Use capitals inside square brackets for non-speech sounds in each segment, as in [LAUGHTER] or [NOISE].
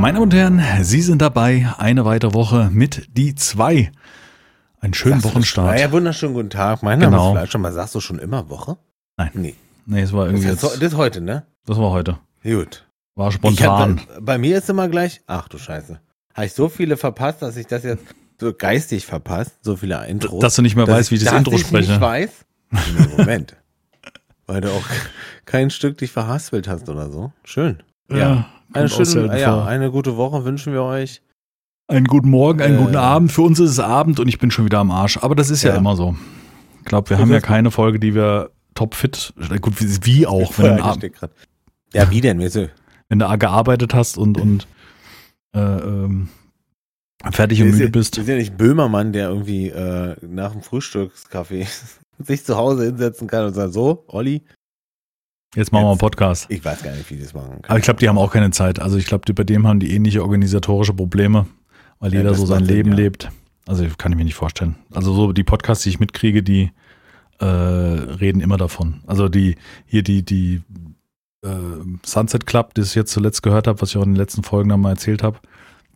Meine Damen und Herren, Sie sind dabei. Eine weitere Woche mit die zwei. Einen schönen Sagst Wochenstart. Ja, wunderschönen guten Tag. Mein Name Genau. ist Fleisch. Schon mal sagst du schon immer Woche? Nein. Nee. Nee, es war Das irgendwie ist, jetzt, das ist heute, ne? das war heute. Gut. War spontan. hab, bei mir ist immer gleich, ach du Scheiße. Habe ich so viele verpasst, dass ich das jetzt so geistig verpasst, so viele Intros. Dass du nicht mehr weißt, wie ich das Intro ich spreche. nicht weiß. Moment. Weil du auch kein Stück dich verhaspelt hast oder so. Schön. Ja. Eine, schöne, ja, eine gute Woche wünschen wir euch. Einen guten Morgen, einen Äh. guten Abend. Für uns ist es Abend und ich bin schon wieder am Arsch. Aber das ist ja, Ja. immer so. Ich glaube, wir Das haben ja keine Folge, die wir topfit, gut, wie, wie auch, wenn, du. Ja, wie denn? Wenn du gearbeitet hast und, und äh, ähm, fertig und müde sind- bist. Wir sind ja nicht Böhmermann, der irgendwie äh, nach dem Frühstückskaffee [LAUGHS] sich zu Hause hinsetzen kann und sagt, so, Olli, Jetzt machen wir einen Jetzt- Podcast. ich weiß gar nicht, wie das machen kann. Aber ich glaube, die haben auch keine Zeit. Also ich glaube, bei dem haben die ähnliche organisatorische Probleme, weil Ja, jeder so sein macht Sinn, Leben ja. lebt. Also kann ich mir nicht vorstellen. Also so die Podcasts, die ich mitkriege, die äh, reden immer davon. Also die hier die die äh, Sunset Club, das ich jetzt zuletzt gehört habe, was ich auch in den letzten Folgen dann mal erzählt habe,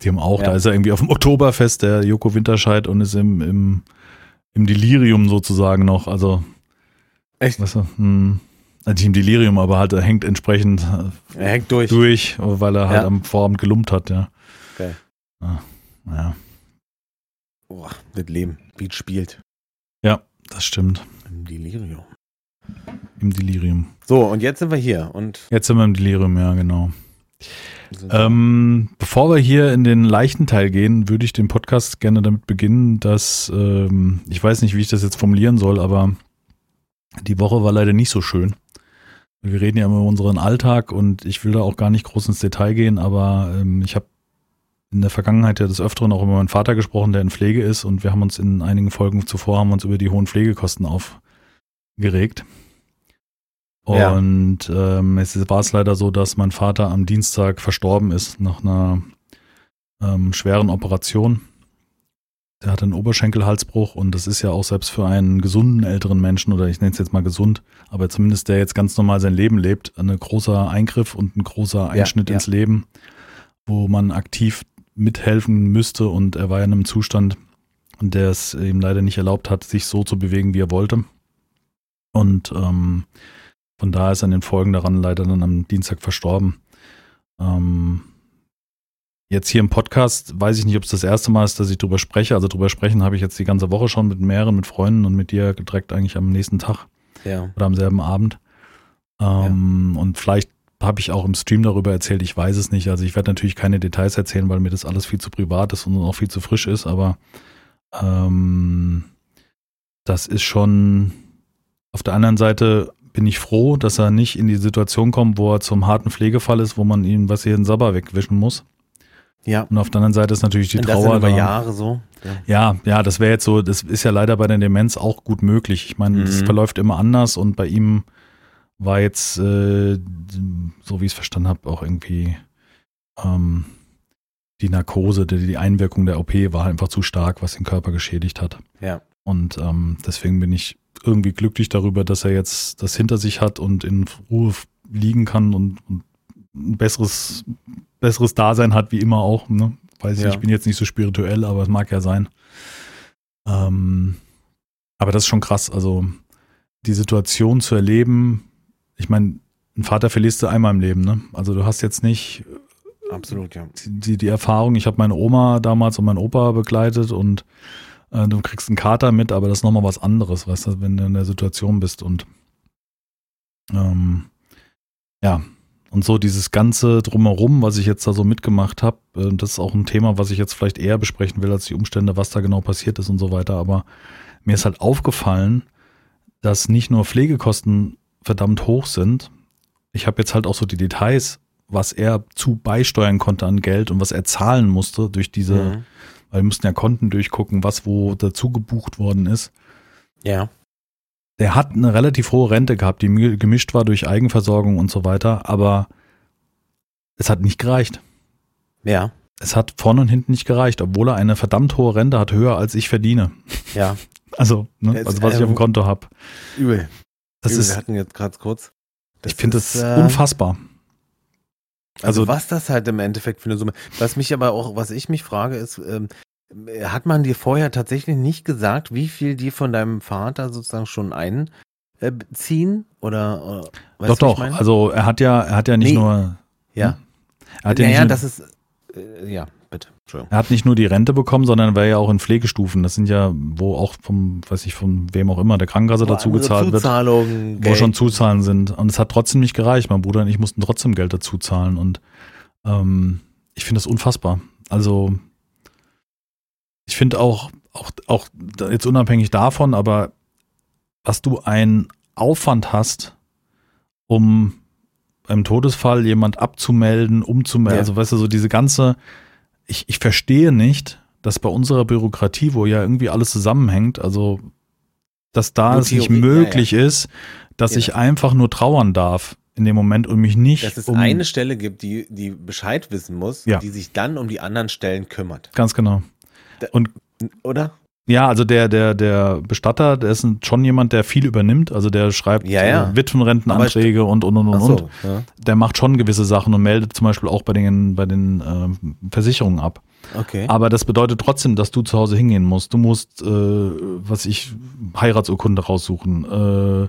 die haben auch, Ja. da ist er irgendwie auf dem Oktoberfest, der Joko Winterscheid und ist im, im, im Delirium sozusagen noch. Also Echt? Weißt du, hm, nicht im Delirium, aber halt er hängt entsprechend Er hängt durch. durch, weil er halt Ja. am Vorabend gelumpt hat, ja. Geil. Ja, ja, Boah, das Leben. Beat spielt. das stimmt. Im Delirium. Im Delirium. So, und jetzt sind wir hier und Jetzt sind wir im Delirium, ja, genau. Ähm, bevor wir hier in den leichten Teil gehen, würde ich den Podcast gerne damit beginnen, dass, ähm, ich weiß nicht, wie ich das jetzt formulieren soll, aber die Woche war leider nicht so schön. Wir reden ja immer über unseren Alltag und ich will da auch gar nicht groß ins Detail gehen, aber ähm, ich habe in der Vergangenheit ja des Öfteren auch über meinen Vater gesprochen, der in Pflege ist und wir haben uns in einigen Folgen zuvor haben uns über die hohen Pflegekosten aufgeregt. Ja. Und ähm, es war es leider so, dass mein Vater am Dienstag verstorben ist nach einer ähm, schweren Operation. Der hatte einen Oberschenkelhalsbruch und das ist ja auch selbst für einen gesunden älteren Menschen oder ich nenne es jetzt mal gesund, aber zumindest der jetzt ganz normal sein Leben lebt, ein großer Eingriff und ein großer Einschnitt ja. ins Leben, wo man aktiv mithelfen müsste und er war ja in einem Zustand, der es ihm leider nicht erlaubt hat, sich so zu bewegen, wie er wollte. Und ähm, von daher ist er in den Folgen daran leider dann am Dienstag verstorben. Ähm, jetzt hier im Podcast weiß ich nicht, ob es das erste Mal ist, dass ich drüber spreche. Also drüber sprechen habe ich jetzt die ganze Woche schon mit mehreren, mit Freunden und mit dir direkt eigentlich am nächsten Tag ja. oder am selben Abend. Ähm, Und vielleicht habe ich auch im Stream darüber erzählt, ich weiß es nicht. Also ich werde natürlich keine Details erzählen, weil mir das alles viel zu privat ist und auch viel zu frisch ist, aber ähm, das ist schon auf der anderen Seite bin ich froh, dass er nicht in die Situation kommt, wo er zum harten Pflegefall ist, wo man ihm was hier den Sabber wegwischen muss. Ja. Und auf der anderen Seite ist natürlich die Und das Trauer sind über. Jahre so. Ja. Ja, ja, das wäre jetzt so, das ist ja leider bei der Demenz auch gut möglich. Ich meine, das Mhm. verläuft immer anders und bei ihm war jetzt, äh, so wie ich es verstanden habe, auch irgendwie ähm, die Narkose, die, die Einwirkung der OP war einfach zu stark, was den Körper geschädigt hat. Ja. Und ähm, deswegen bin ich irgendwie glücklich darüber, dass er jetzt das hinter sich hat und in Ruhe liegen kann und, und ein besseres, besseres Dasein hat, wie immer auch. Ne? Weiß ich, Ja. ich bin jetzt nicht so spirituell, aber es mag ja sein. Ähm, aber das ist schon krass. Also die Situation zu erleben, ich meine, einen Vater verlierst du einmal im Leben. Ne? Also du hast jetzt nicht Absolut, ja. die, die Erfahrung, ich habe meine Oma damals und meinen Opa begleitet und äh, du kriegst einen Kater mit, aber das ist nochmal was anderes, weißt du, wenn du in der Situation bist und ähm, ja, und so dieses ganze Drumherum, was ich jetzt da so mitgemacht habe, äh, das ist auch ein Thema, was ich jetzt vielleicht eher besprechen will als die Umstände, was da genau passiert ist und so weiter, aber mir ist halt aufgefallen, dass nicht nur Pflegekosten verdammt hoch sind, ich habe jetzt halt auch so die Details was er zu beisteuern konnte an Geld und was er zahlen musste durch diese, Mhm. weil wir mussten ja Konten durchgucken, was wo dazu gebucht worden ist. Ja. Der hat eine relativ hohe Rente gehabt, die mi- gemischt war durch Eigenversorgung und so weiter, aber es hat nicht gereicht. Ja. Es hat vorne und hinten nicht gereicht, obwohl er eine verdammt hohe Rente hat, höher als ich verdiene. Ja. [LAUGHS] Also, ne, also was ich auf dem ähm, Konto habe. Übel. Das Übel. ist, Wir hatten jetzt gerade kurz. ich finde das äh, unfassbar. Also, also, was das halt im Endeffekt für eine Summe. Was mich aber auch, was ich mich frage, ist, ähm, hat man dir vorher tatsächlich nicht gesagt, wie viel die von deinem Vater sozusagen schon einziehen? Oder, oder doch, doch. Also er hat ja, er hat ja nicht nee. nur. Ja. Hm? Er hat ja, naja, nicht das ist. Äh, ja, bitte. Er hat nicht nur die Rente bekommen, sondern war ja auch in Pflegestufen. Das sind ja, wo auch vom, weiß ich, von wem auch immer, der Krankenkasse dazu gezahlt wird. Wo Geld. schon Zuzahlen sind. Und es hat trotzdem nicht gereicht. Mein Bruder und ich mussten trotzdem Geld dazu zahlen. Und ähm, ich finde das unfassbar. Also ich finde auch, auch, auch jetzt unabhängig davon, aber dass du einen Aufwand hast, um beim Todesfall jemand abzumelden, umzumelden, ja. also weißt du, so diese ganze, ich, ich verstehe nicht, dass bei unserer Bürokratie, wo ja irgendwie alles zusammenhängt, also dass da es nicht möglich ja, ja. ist, dass ich einfach nur trauern darf in dem Moment und mich nicht. Dass es um eine Stelle gibt, die, die Bescheid wissen muss, die sich dann um die anderen Stellen kümmert. Ganz genau. Und oder? Ja, also der, der, der Bestatter, der ist schon jemand, der viel übernimmt. Also der schreibt ja, ja. Äh, Witwenrentenanträge und und und und. So, Ja. Der macht schon gewisse Sachen und meldet zum Beispiel auch bei den, bei den äh, Versicherungen ab. Okay. Aber das bedeutet trotzdem, dass du zu Hause hingehen musst. Du musst, äh, was ich, Heiratsurkunde raussuchen, äh,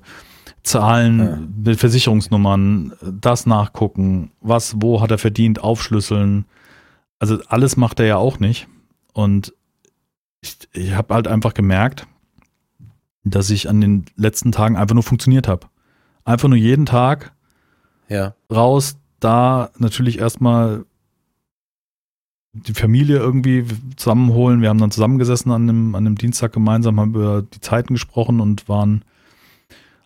Zahlen. Versicherungsnummern, das nachgucken, was, wo hat er verdient, aufschlüsseln. Also alles macht er ja auch nicht. Und ich, ich habe halt einfach gemerkt, dass ich an den letzten Tagen einfach nur funktioniert habe. Einfach nur jeden Tag ja. raus, da natürlich erstmal die Familie irgendwie zusammenholen. Wir haben dann zusammengesessen an einem, an einem Dienstag gemeinsam, haben über die Zeiten gesprochen und waren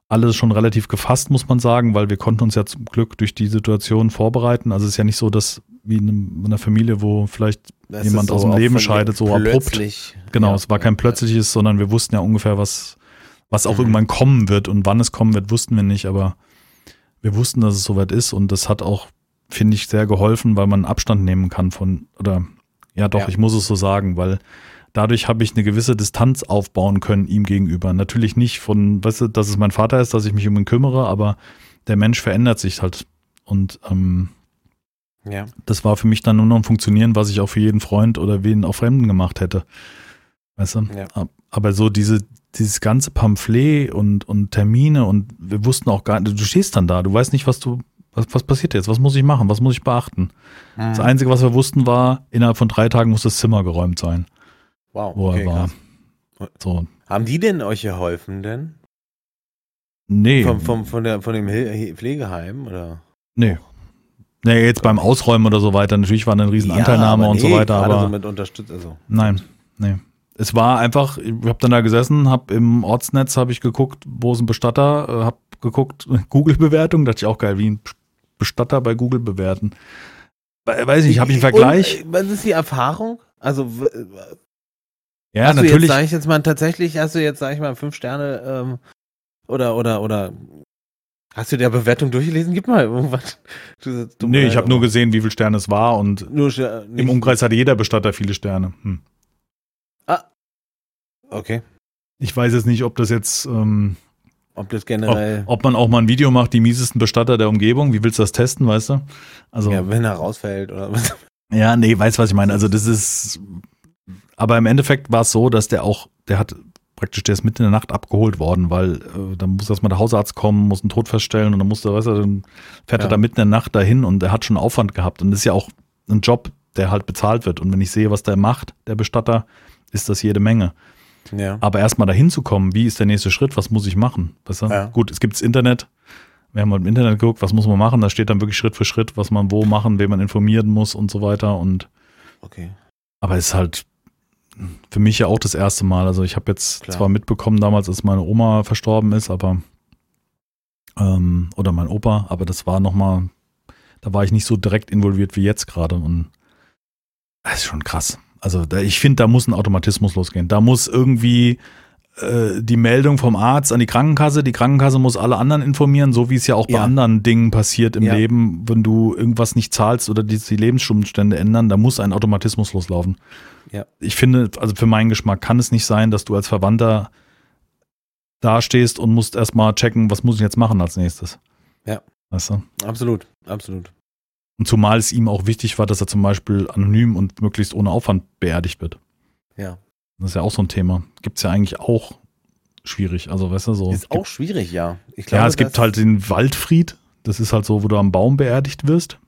alles schon relativ gefasst, muss man sagen, weil wir konnten uns ja zum Glück durch die Situation vorbereiten. Also es ist ja nicht so, dass wie in einer Familie, wo vielleicht das jemand so aus dem Leben scheidet, so abrupt. Genau, ja, es war kein plötzliches, sondern wir wussten ja ungefähr, was, was auch mhm. irgendwann kommen wird und wann es kommen wird, wussten wir nicht, aber wir wussten, dass es soweit ist und das hat auch, finde ich, sehr geholfen, weil man Abstand nehmen kann von, oder ja doch, ja. ich muss es so sagen, weil dadurch habe ich eine gewisse Distanz aufbauen können ihm gegenüber. Natürlich nicht von, weißt du, dass es mein Vater ist, dass ich mich um ihn kümmere, aber der Mensch verändert sich halt und ähm, ja. Das war für mich dann nur noch ein Funktionieren, was ich auch für jeden Freund oder wen auch Fremden gemacht hätte. Weißt du? Ja. Aber so diese, dieses ganze Pamphlet und, und Termine und wir wussten auch gar nicht, du stehst dann da, du weißt nicht, was du, was, was passiert jetzt, was muss ich machen, was muss ich beachten. Mhm. Das Einzige, was wir wussten, war, innerhalb von drei Tagen muss das Zimmer geräumt sein. Wow. Wo okay, er war. So. Haben die denn euch geholfen denn? Nee. Vom, vom, von, der, von dem Pflegeheim oder? Nee. Nee, jetzt beim Ausräumen oder so weiter. Natürlich war eine riesen Anteilnahme ja, und nee, so weiter. Aber so mit unterstützt, also. Nein, nee. Es war einfach, ich habe dann da gesessen, habe im Ortsnetz habe ich geguckt, wo ist ein Bestatter, äh, habe geguckt, [LAUGHS] Google-Bewertung, dachte ich auch geil, wie ein Bestatter bei Google bewerten. Weiß ich, habe ich einen Vergleich. Und, was ist die Erfahrung? Also ja, hast natürlich. Sag ich jetzt mal tatsächlich, hast du jetzt, sag ich mal, fünf Sterne ähm, oder oder oder Hast du der Bewertung durchgelesen? Gib mal irgendwas. Nee, ich habe nur gesehen, wie viele Sterne es war und nur, im Umkreis hatte jeder Bestatter viele Sterne. Hm. Ah. Okay. Ich weiß jetzt nicht, ob das jetzt. Ähm, ob das generell. Ob, ob, man auch mal ein Video macht, die miesesten Bestatter der Umgebung. Wie willst du das testen, weißt du? Also, ja, wenn er rausfällt oder was. Ja, nee, weißt was ich meine. Also, das ist. Aber im Endeffekt war es so, dass der auch, der hat praktisch, der ist mitten in der Nacht abgeholt worden, weil äh, dann muss erstmal der Hausarzt kommen, muss einen Tod feststellen und dann muss der, weißt du, dann fährt ja. er da mitten in der Nacht dahin und er hat schon Aufwand gehabt und das ist ja auch ein Job, der halt bezahlt wird. Und wenn ich sehe, was der macht, der Bestatter, ist das jede Menge. Ja. Aber erstmal dahin zu kommen, wie ist der nächste Schritt, was muss ich machen? Weißt du? ja. Gut, es gibt das Internet. Wir haben halt im Internet geguckt, was muss man machen. Da steht dann wirklich Schritt für Schritt, was man wo machen, wen man informieren muss und so weiter. Und okay. Aber es ist halt für mich ja auch das erste Mal. Also ich habe jetzt Klar. zwar mitbekommen damals, als meine Oma verstorben ist, aber ähm, oder mein Opa, aber das war nochmal, da war ich nicht so direkt involviert wie jetzt gerade und das ist schon krass. Also da, ich finde, da muss ein Automatismus losgehen. Da muss irgendwie äh, die Meldung vom Arzt an die Krankenkasse. Die Krankenkasse muss alle anderen informieren, so wie es ja auch bei ja. anderen Dingen passiert im ja. Leben, wenn du irgendwas nicht zahlst oder die, die Lebensumstände ändern, da muss ein Automatismus loslaufen. Ja. Ich finde, also für meinen Geschmack kann es nicht sein, dass du als Verwandter dastehst und musst erstmal checken, was muss ich jetzt machen als nächstes. Ja. Weißt du? Absolut, absolut. Und zumal es ihm auch wichtig war, dass er zum Beispiel anonym und möglichst ohne Aufwand beerdigt wird. Ja. Das ist ja auch so ein Thema. Gibt es ja eigentlich auch schwierig. Also, weißt du, so. Ist auch schwierig, ja. Glaube, ja, es gibt halt den Waldfried. Das ist halt so, wo du am Baum beerdigt wirst.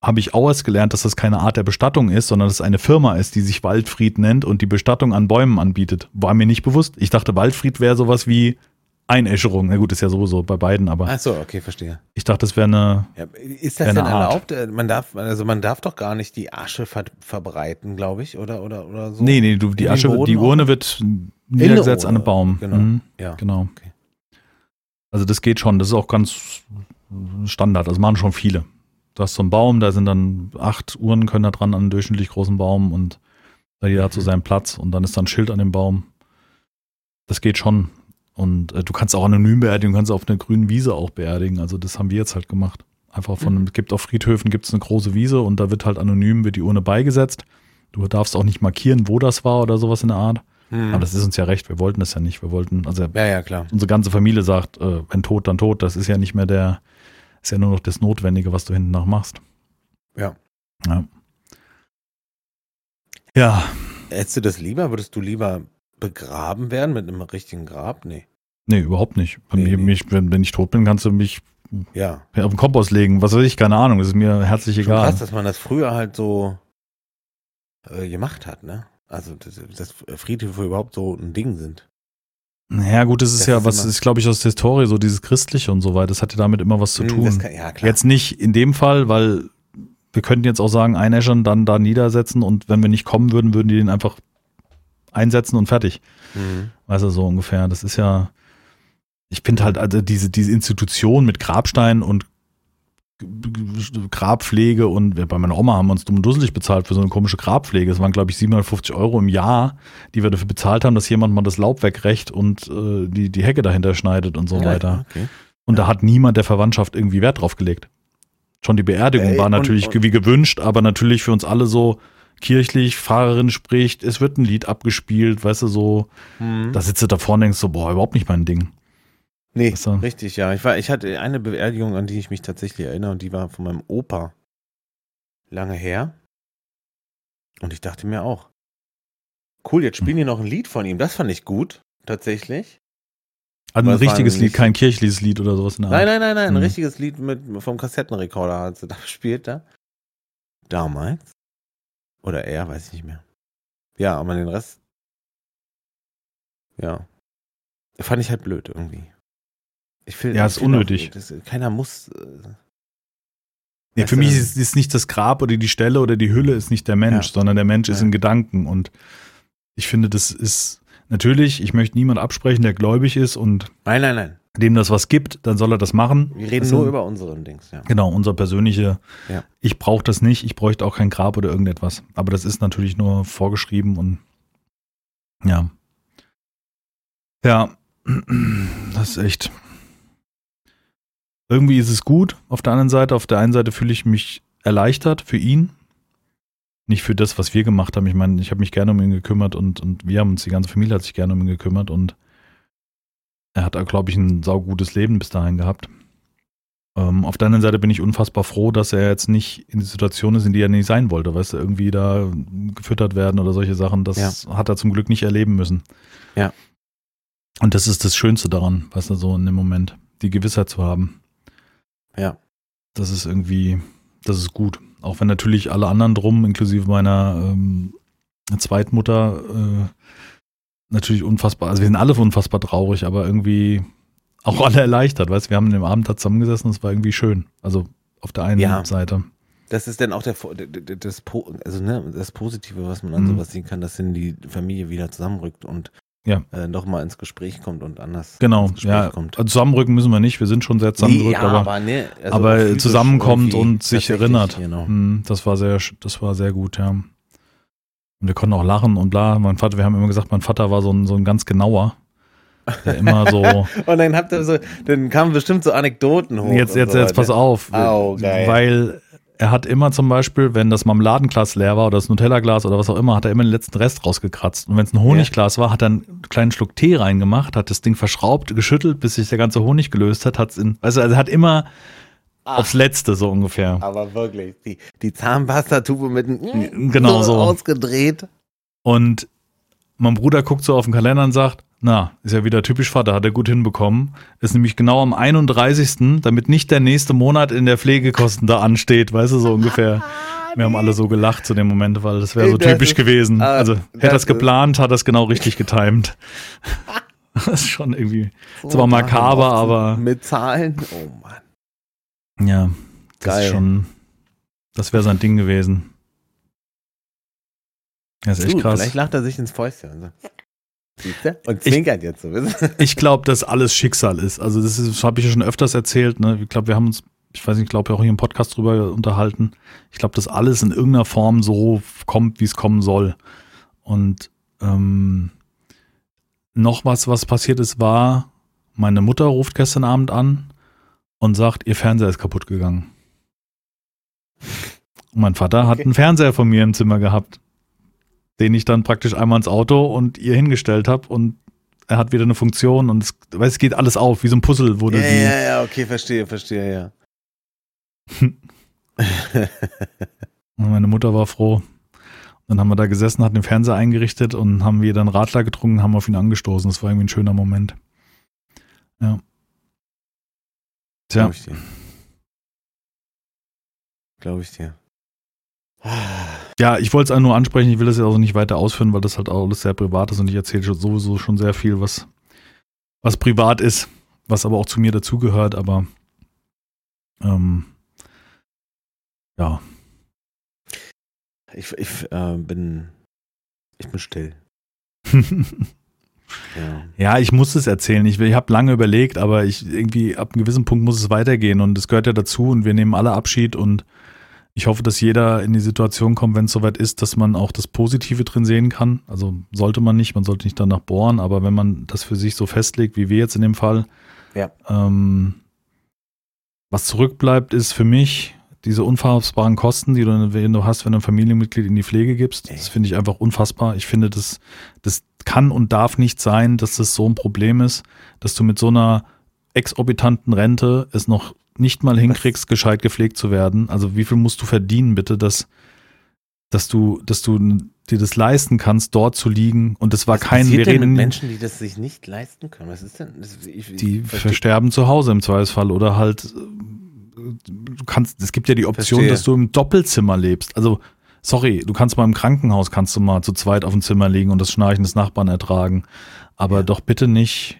Habe ich auch erst gelernt, dass das keine Art der Bestattung ist, sondern dass es eine Firma ist, die sich Waldfried nennt und die Bestattung an Bäumen anbietet. War mir nicht bewusst. Ich dachte, Waldfried wäre sowas wie Einäscherung. Na gut, ist ja sowieso bei beiden, aber. Ach so, okay, verstehe. Ich dachte, das wäre eine. Ja, ist das denn erlaubt? Äh, man darf, also man darf doch gar nicht die Asche ver verbreiten, glaube ich, oder, oder, oder so? Nee, nee, du, die Asche, die Urne auch? wird niedergesetzt an einem Baum. Genau. Mhm, ja. Genau. Okay. Also das geht schon, das ist auch ganz Standard, also machen schon viele. Du hast so einen Baum, da sind dann acht Uhren können da dran an einem durchschnittlich großen Baum und jeder hat so mhm. seinen Platz und dann ist da ein Schild an dem Baum. Das geht schon. Und äh, du kannst auch anonym beerdigen, du kannst auf einer grünen Wiese auch beerdigen. Also das haben wir jetzt halt gemacht. Einfach von, mhm. es gibt auf Friedhöfen gibt es eine große Wiese und da wird halt anonym, wird die Urne beigesetzt. Du darfst auch nicht markieren, wo das war oder sowas in der Art. Mhm. Aber das ist uns ja recht, wir wollten das ja nicht. Wir wollten, also ja, ja, klar. unsere ganze Familie sagt, äh, wenn tot, dann tot. Das ist ja nicht mehr der, ist ja nur noch das Notwendige, was du hinten nach machst. Ja. Ja. Ja. Hättest du das lieber? Würdest du lieber begraben werden mit einem richtigen Grab? Nee. Nee, überhaupt nicht. Nee, nee. Mich, wenn, wenn ich tot bin, kannst du mich ja. auf den Kompost legen. Was weiß ich, keine Ahnung. Das ist mir herzlich Schon egal. Krass, dass man das früher halt so äh, gemacht hat, ne? Also, dass, dass Friedhöfe überhaupt so ein Ding sind. Naja, gut, das ist das ja, ist was ist, glaube ich, aus der Historie, so dieses Christliche und so weiter. Das hat ja damit immer was zu tun. Kann, ja, jetzt nicht in dem Fall, weil wir könnten jetzt auch sagen, einäschern, dann da niedersetzen und wenn wir nicht kommen würden, würden die den einfach einsetzen und fertig. Mhm. Weißt du, so ungefähr. Das ist ja, ich finde halt, also diese, diese Institution mit Grabstein und Grabpflege und bei meiner Oma haben wir uns dumm und dusselig bezahlt für so eine komische Grabpflege. Es waren, glaube ich, 750 Euro im Jahr, die wir dafür bezahlt haben, dass jemand mal das Laub wegrecht und äh, die, die Hecke dahinter schneidet und so ja, weiter. Okay. Und ja. da hat niemand der Verwandtschaft irgendwie Wert drauf gelegt. Schon die Beerdigung Ey, war natürlich und, und, wie gewünscht, aber natürlich für uns alle so, kirchlich, Fahrerin spricht, es wird ein Lied abgespielt, weißt du, so, mhm. da sitzt du da vorne und denkst so, boah, überhaupt nicht mein Ding. Nee, du? richtig, ja. Ich, war, ich hatte eine Beerdigung, an die ich mich tatsächlich erinnere, und die war von meinem Opa lange her. Und ich dachte mir auch, cool, jetzt spielen die noch ein Lied von ihm. Das fand ich gut, tatsächlich. Also ein richtiges Lied, kein kirchliches Lied oder sowas. nein, nein, nein, nein, mhm. ein richtiges Lied mit, vom Kassettenrekorder hat sie [LAUGHS] da gespielt da. Damals. Oder er, weiß ich nicht mehr. Ja, aber den Rest. Ja. Fand ich halt blöd irgendwie. Ich find, ja, ist unnötig. Auch, das, keiner muss. Äh, ja, für mich ist, ist nicht das Grab oder die Stelle oder die Hülle ist nicht der Mensch, ja. sondern der Mensch ist ja. in Gedanken. Und ich finde, das ist natürlich, ich möchte niemand absprechen, der gläubig ist und nein, nein, nein dem das was gibt, dann soll er das machen. Wir reden das nur über unseren Dings, ja. Genau, unser persönliche. Ich brauche das nicht, ich bräuchte auch kein Grab oder irgendetwas. Aber das ist natürlich nur vorgeschrieben und ja. Ja, [CLEARS THROAT] das ist echt. Irgendwie ist es gut. Auf der anderen Seite, auf der einen Seite fühle ich mich erleichtert für ihn. Nicht für das, was wir gemacht haben. Ich meine, ich habe mich gerne um ihn gekümmert und, und wir haben uns, die ganze Familie hat sich gerne um ihn gekümmert und er hat, glaube ich, ein saugutes Leben bis dahin gehabt. Ähm, auf der anderen Seite bin ich unfassbar froh, dass er jetzt nicht in die Situation ist, in die er nicht sein wollte, weißt du, irgendwie da gefüttert werden oder solche Sachen. Das ja. hat er zum Glück nicht erleben müssen. Ja. Und das ist das Schönste daran, weißt du, so in dem Moment, die Gewissheit zu haben. Ja. Das ist irgendwie, das ist gut. Auch wenn natürlich alle anderen drum, inklusive meiner ähm, Zweitmutter, äh, natürlich unfassbar, also wir sind alle unfassbar traurig, aber irgendwie auch alle erleichtert, weißt du, wir haben den Abend da zusammengesessen und es war irgendwie schön. Also auf der einen ja. Seite. Das ist dann auch der, das, also ne, das Positive, was man an mhm. sowas sehen kann, dass dann die Familie wieder zusammenrückt und ja. äh, nochmal ins Gespräch kommt und anders genau, ja. Kommt. Also zusammenrücken müssen wir nicht, wir sind schon sehr zusammengerückt, nee, ja, aber, aber, ne, also aber zusammenkommt und sich erinnert. Genau. Mhm, das war sehr, das war sehr gut, ja. Und wir konnten auch lachen und bla. Mein Vater, wir haben immer gesagt, mein Vater war so ein, so ein ganz genauer. Der immer so. [LAUGHS] und dann habt ihr so, dann kamen bestimmt so Anekdoten hoch. Jetzt, jetzt, so jetzt, pass auf. Oh, geil. Weil er hat immer zum Beispiel, wenn das Marmeladenglas leer war oder das Nutella-Glas oder was auch immer, hat er immer den letzten Rest rausgekratzt. Und wenn es ein Honigglas war, hat er einen kleinen Schluck Tee reingemacht, hat das Ding verschraubt, geschüttelt, bis sich der ganze Honig gelöst hat, hat's in, also er hat immer aufs Letzte so ungefähr. Aber wirklich, die, die Zahnpastatube mit dem Genau so. ausgedreht. Und mein Bruder guckt so auf den Kalender und sagt, na, ist ja wieder typisch Vater, hat er gut hinbekommen. Ist nämlich genau am 31., damit nicht der nächste Monat in der Pflegekosten da ansteht, weißt du, so ungefähr. [LAUGHS] Wir haben alle so gelacht zu dem Moment, weil das wäre so Das typisch ist- gewesen. ah, Also hätte das er es geplant, hat er es genau richtig getimed. [LAUGHS] Das ist schon irgendwie, zwar makaber, aber Mit Zahlen? Oh Mann. ja, das Geil. ist schon, das wäre sein Ding gewesen. Das ist echt krass. Vielleicht lacht er sich ins Fäustchen. Und Ich- zwinkert jetzt so. [LAUGHS] Ich glaube, dass alles Schicksal ist. Also das, habe ich ja schon öfters erzählt. Ne? Ich glaube, wir haben uns, ich weiß nicht, ich glaube auch hier im Podcast drüber unterhalten. Ich glaube, dass alles in irgendeiner Form so kommt, wie es kommen soll. Und ähm, noch was, was passiert ist, war, meine Mutter ruft gestern Abend an und sagt, ihr Fernseher ist kaputt gegangen. Und mein Vater hat Okay. einen Fernseher von mir im Zimmer gehabt, den ich dann praktisch einmal ins Auto und ihr hingestellt habe und er hat wieder eine Funktion und es, weiß, es geht alles auf, wie so ein Puzzle, du Ja, ja, ja, okay, verstehe, verstehe, ja. [LAUGHS] Und meine Mutter war froh. Dann haben wir da gesessen, hatten den Fernseher eingerichtet und haben wir dann Radler getrunken, haben auf ihn angestoßen. Das war irgendwie ein schöner Moment. Ja. Tja, Glaube ich dir. Glaube ich dir. Ja, ich wollte es auch nur ansprechen. Ich will das jetzt auch nicht weiter ausführen, weil das halt auch alles sehr privat ist und ich erzähle sowieso schon sehr viel, was, was privat ist, was aber auch zu mir dazugehört. Aber ähm, ja, Ich, ich äh, bin. Ich bin still. [LAUGHS] Ja. Ja, ich muss es erzählen. Ich, ich habe lange überlegt, aber ich irgendwie ab einem gewissen Punkt muss es weitergehen und es gehört ja dazu und wir nehmen alle Abschied und ich hoffe, dass jeder in die Situation kommt, wenn es soweit ist, dass man auch das Positive drin sehen kann. Also sollte man nicht, man sollte nicht danach bohren, aber wenn man das für sich so festlegt, wie wir jetzt in dem Fall, Ja. ähm, was zurückbleibt, ist für mich diese unfassbaren Kosten, die du, wenn du hast, wenn du ein Familienmitglied in die Pflege gibst. Das finde ich einfach unfassbar. Ich finde, das, das kann und darf nicht sein, dass das so ein Problem ist, dass du mit so einer exorbitanten Rente es noch nicht mal hinkriegst, gescheit gepflegt zu werden. Also wie viel musst du verdienen, bitte, dass, dass du, dass du dir das leisten kannst, dort zu liegen. Und das war Was kein, wir reden mit Menschen, die das sich nicht leisten können? Was ist denn? Das, ich, die versterben zu Hause im Zweifelsfall oder halt äh, du kannst es gibt ja die Option, Verstehe. dass du im Doppelzimmer lebst. Also sorry, du kannst mal im Krankenhaus kannst du mal zu zweit auf dem Zimmer liegen und das Schnarchen des Nachbarn ertragen, aber Ja. doch bitte nicht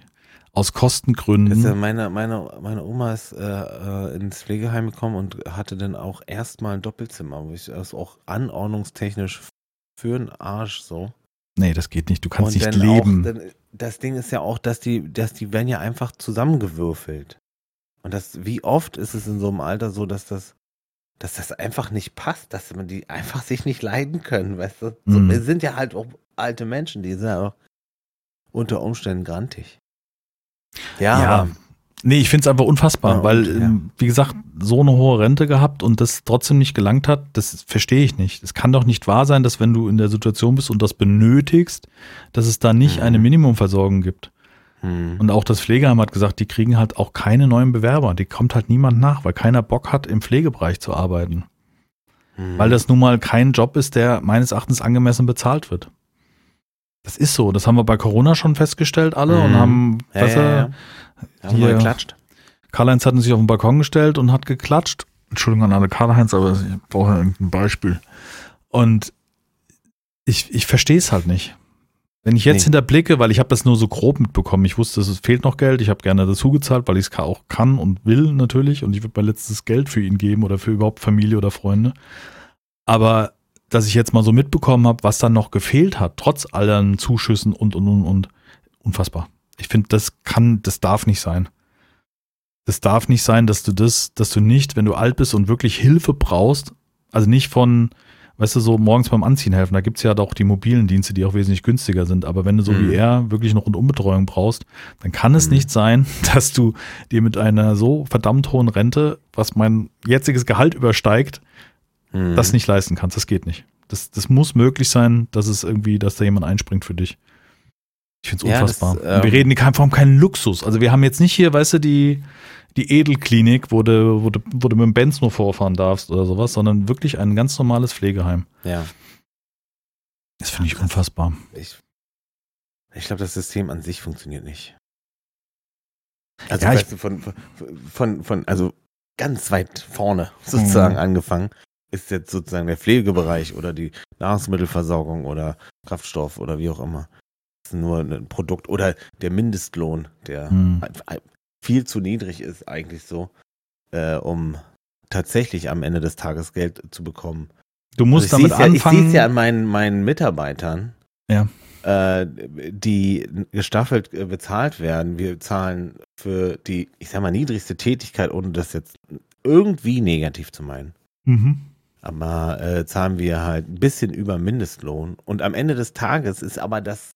aus Kostengründen. Ja meine, meine, meine Oma ist äh, äh, ins Pflegeheim gekommen und hatte dann auch erstmal ein Doppelzimmer, wo ich das auch anordnungstechnisch für einen Arsch so. nee, das geht nicht. Du kannst und nicht leben. Auch, dann, das Ding ist ja auch, dass die, dass die werden ja einfach zusammengewürfelt. Und das, wie oft ist es in so einem Alter so, dass das, dass das einfach nicht passt, dass man die einfach sich nicht leiden können, weißt du? So, Mhm. Wir sind ja halt auch alte Menschen, die sind ja auch unter Umständen grantig. Ja, Ja. Nee, ich finde es einfach unfassbar, Ja, weil, ja. ähm, wie gesagt, so eine hohe Rente gehabt und das trotzdem nicht gelangt hat, das verstehe ich nicht. Es kann doch nicht wahr sein, dass wenn du in der Situation bist und das benötigst, dass es da nicht Mhm. eine Minimumversorgung gibt. hm. Und auch das Pflegeheim hat gesagt, die kriegen halt auch keine neuen Bewerber. Die kommt halt niemand nach, weil keiner Bock hat, im Pflegebereich zu arbeiten. Hm. Weil das nun mal kein Job ist, der meines Erachtens angemessen bezahlt wird. Das ist so. Das haben wir bei Corona schon festgestellt alle und Mhm. haben, ja, weißt ja, ja. Haben hier- geklatscht. Karl-Heinz hat sich auf den Balkon gestellt und hat geklatscht. Entschuldigung an alle Karl-Heinz, aber ich brauche ja irgendein Beispiel. Und ich, ich verstehe es halt nicht. Wenn ich jetzt Nee. hinterblicke, weil ich habe das nur so grob mitbekommen, ich wusste, es fehlt noch Geld, ich habe gerne dazu gezahlt, weil ich es auch kann und will natürlich und ich würde mein letztes Geld für ihn geben oder für überhaupt Familie oder Freunde. Aber dass ich jetzt mal so mitbekommen habe, was dann noch gefehlt hat, trotz allen Zuschüssen und und und und, unfassbar. Ich finde, das kann, das darf nicht sein. Das darf nicht sein, dass du das, dass du nicht, wenn du alt bist und wirklich Hilfe brauchst, also nicht von, weißt du, so morgens beim Anziehen helfen, da gibt's ja auch die mobilen Dienste, die auch wesentlich günstiger sind, aber wenn du so Mhm. wie er wirklich eine Rundumbetreuung brauchst, dann kann es Mhm. nicht sein, [LAUGHS] dass du dir mit einer so verdammt hohen Rente, was mein jetziges Gehalt übersteigt, Hm. das nicht leisten kannst. Das geht nicht. Das, das muss möglich sein, dass es irgendwie, dass da jemand einspringt für dich. Ich finde es Ja, das, unfassbar. ähm, Und wir reden hier kein- von keinem Luxus. Also wir haben jetzt nicht hier, weißt du, die, die Edelklinik, wo du, wo, du, wo du mit dem Benz nur vorfahren darfst oder sowas, sondern wirklich ein ganz normales Pflegeheim. Ja. Das finde ich unfassbar. Ich, ich glaube, das System an sich funktioniert nicht. Also Ja, ich- du, von, von, von, also ganz weit vorne [LAUGHS] sozusagen Mhm. angefangen ist jetzt sozusagen der Pflegebereich oder die Nahrungsmittelversorgung oder Kraftstoff oder wie auch immer. Das ist nur ein Produkt oder der Mindestlohn, der Hm. viel zu niedrig ist eigentlich so, äh, um tatsächlich am Ende des Tages Geld zu bekommen. Du musst Also damit ja, Ich anfangen. sehe es ja an meinen, meinen Mitarbeitern, Ja. äh, die gestaffelt äh, bezahlt werden. Wir zahlen für die, ich sag mal, niedrigste Tätigkeit, ohne das jetzt irgendwie negativ zu meinen. mhm. Aber äh, zahlen wir halt ein bisschen über Mindestlohn. Und am Ende des Tages ist aber das,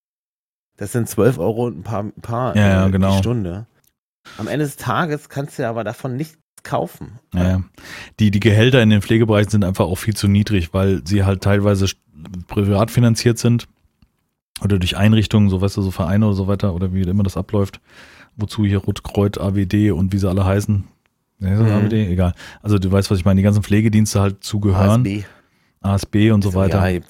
das sind 12 Euro und ein paar, ein paar Ja, ja, äh, genau. die Stunde. Am Ende des Tages kannst du aber davon nichts kaufen. Ja, ja. Die, die Gehälter in den Pflegebereichen sind einfach auch viel zu niedrig, weil sie halt teilweise privat finanziert sind oder durch Einrichtungen, so weißt du, so Vereine oder so weiter oder wie immer das abläuft, wozu hier Rotkreuz, AWD und wie sie alle heißen. Ist das Mhm. AWD? Egal. Also du weißt, was ich meine, die ganzen Pflegedienste halt zugehören, ASB. ASB und so weiter. Ja.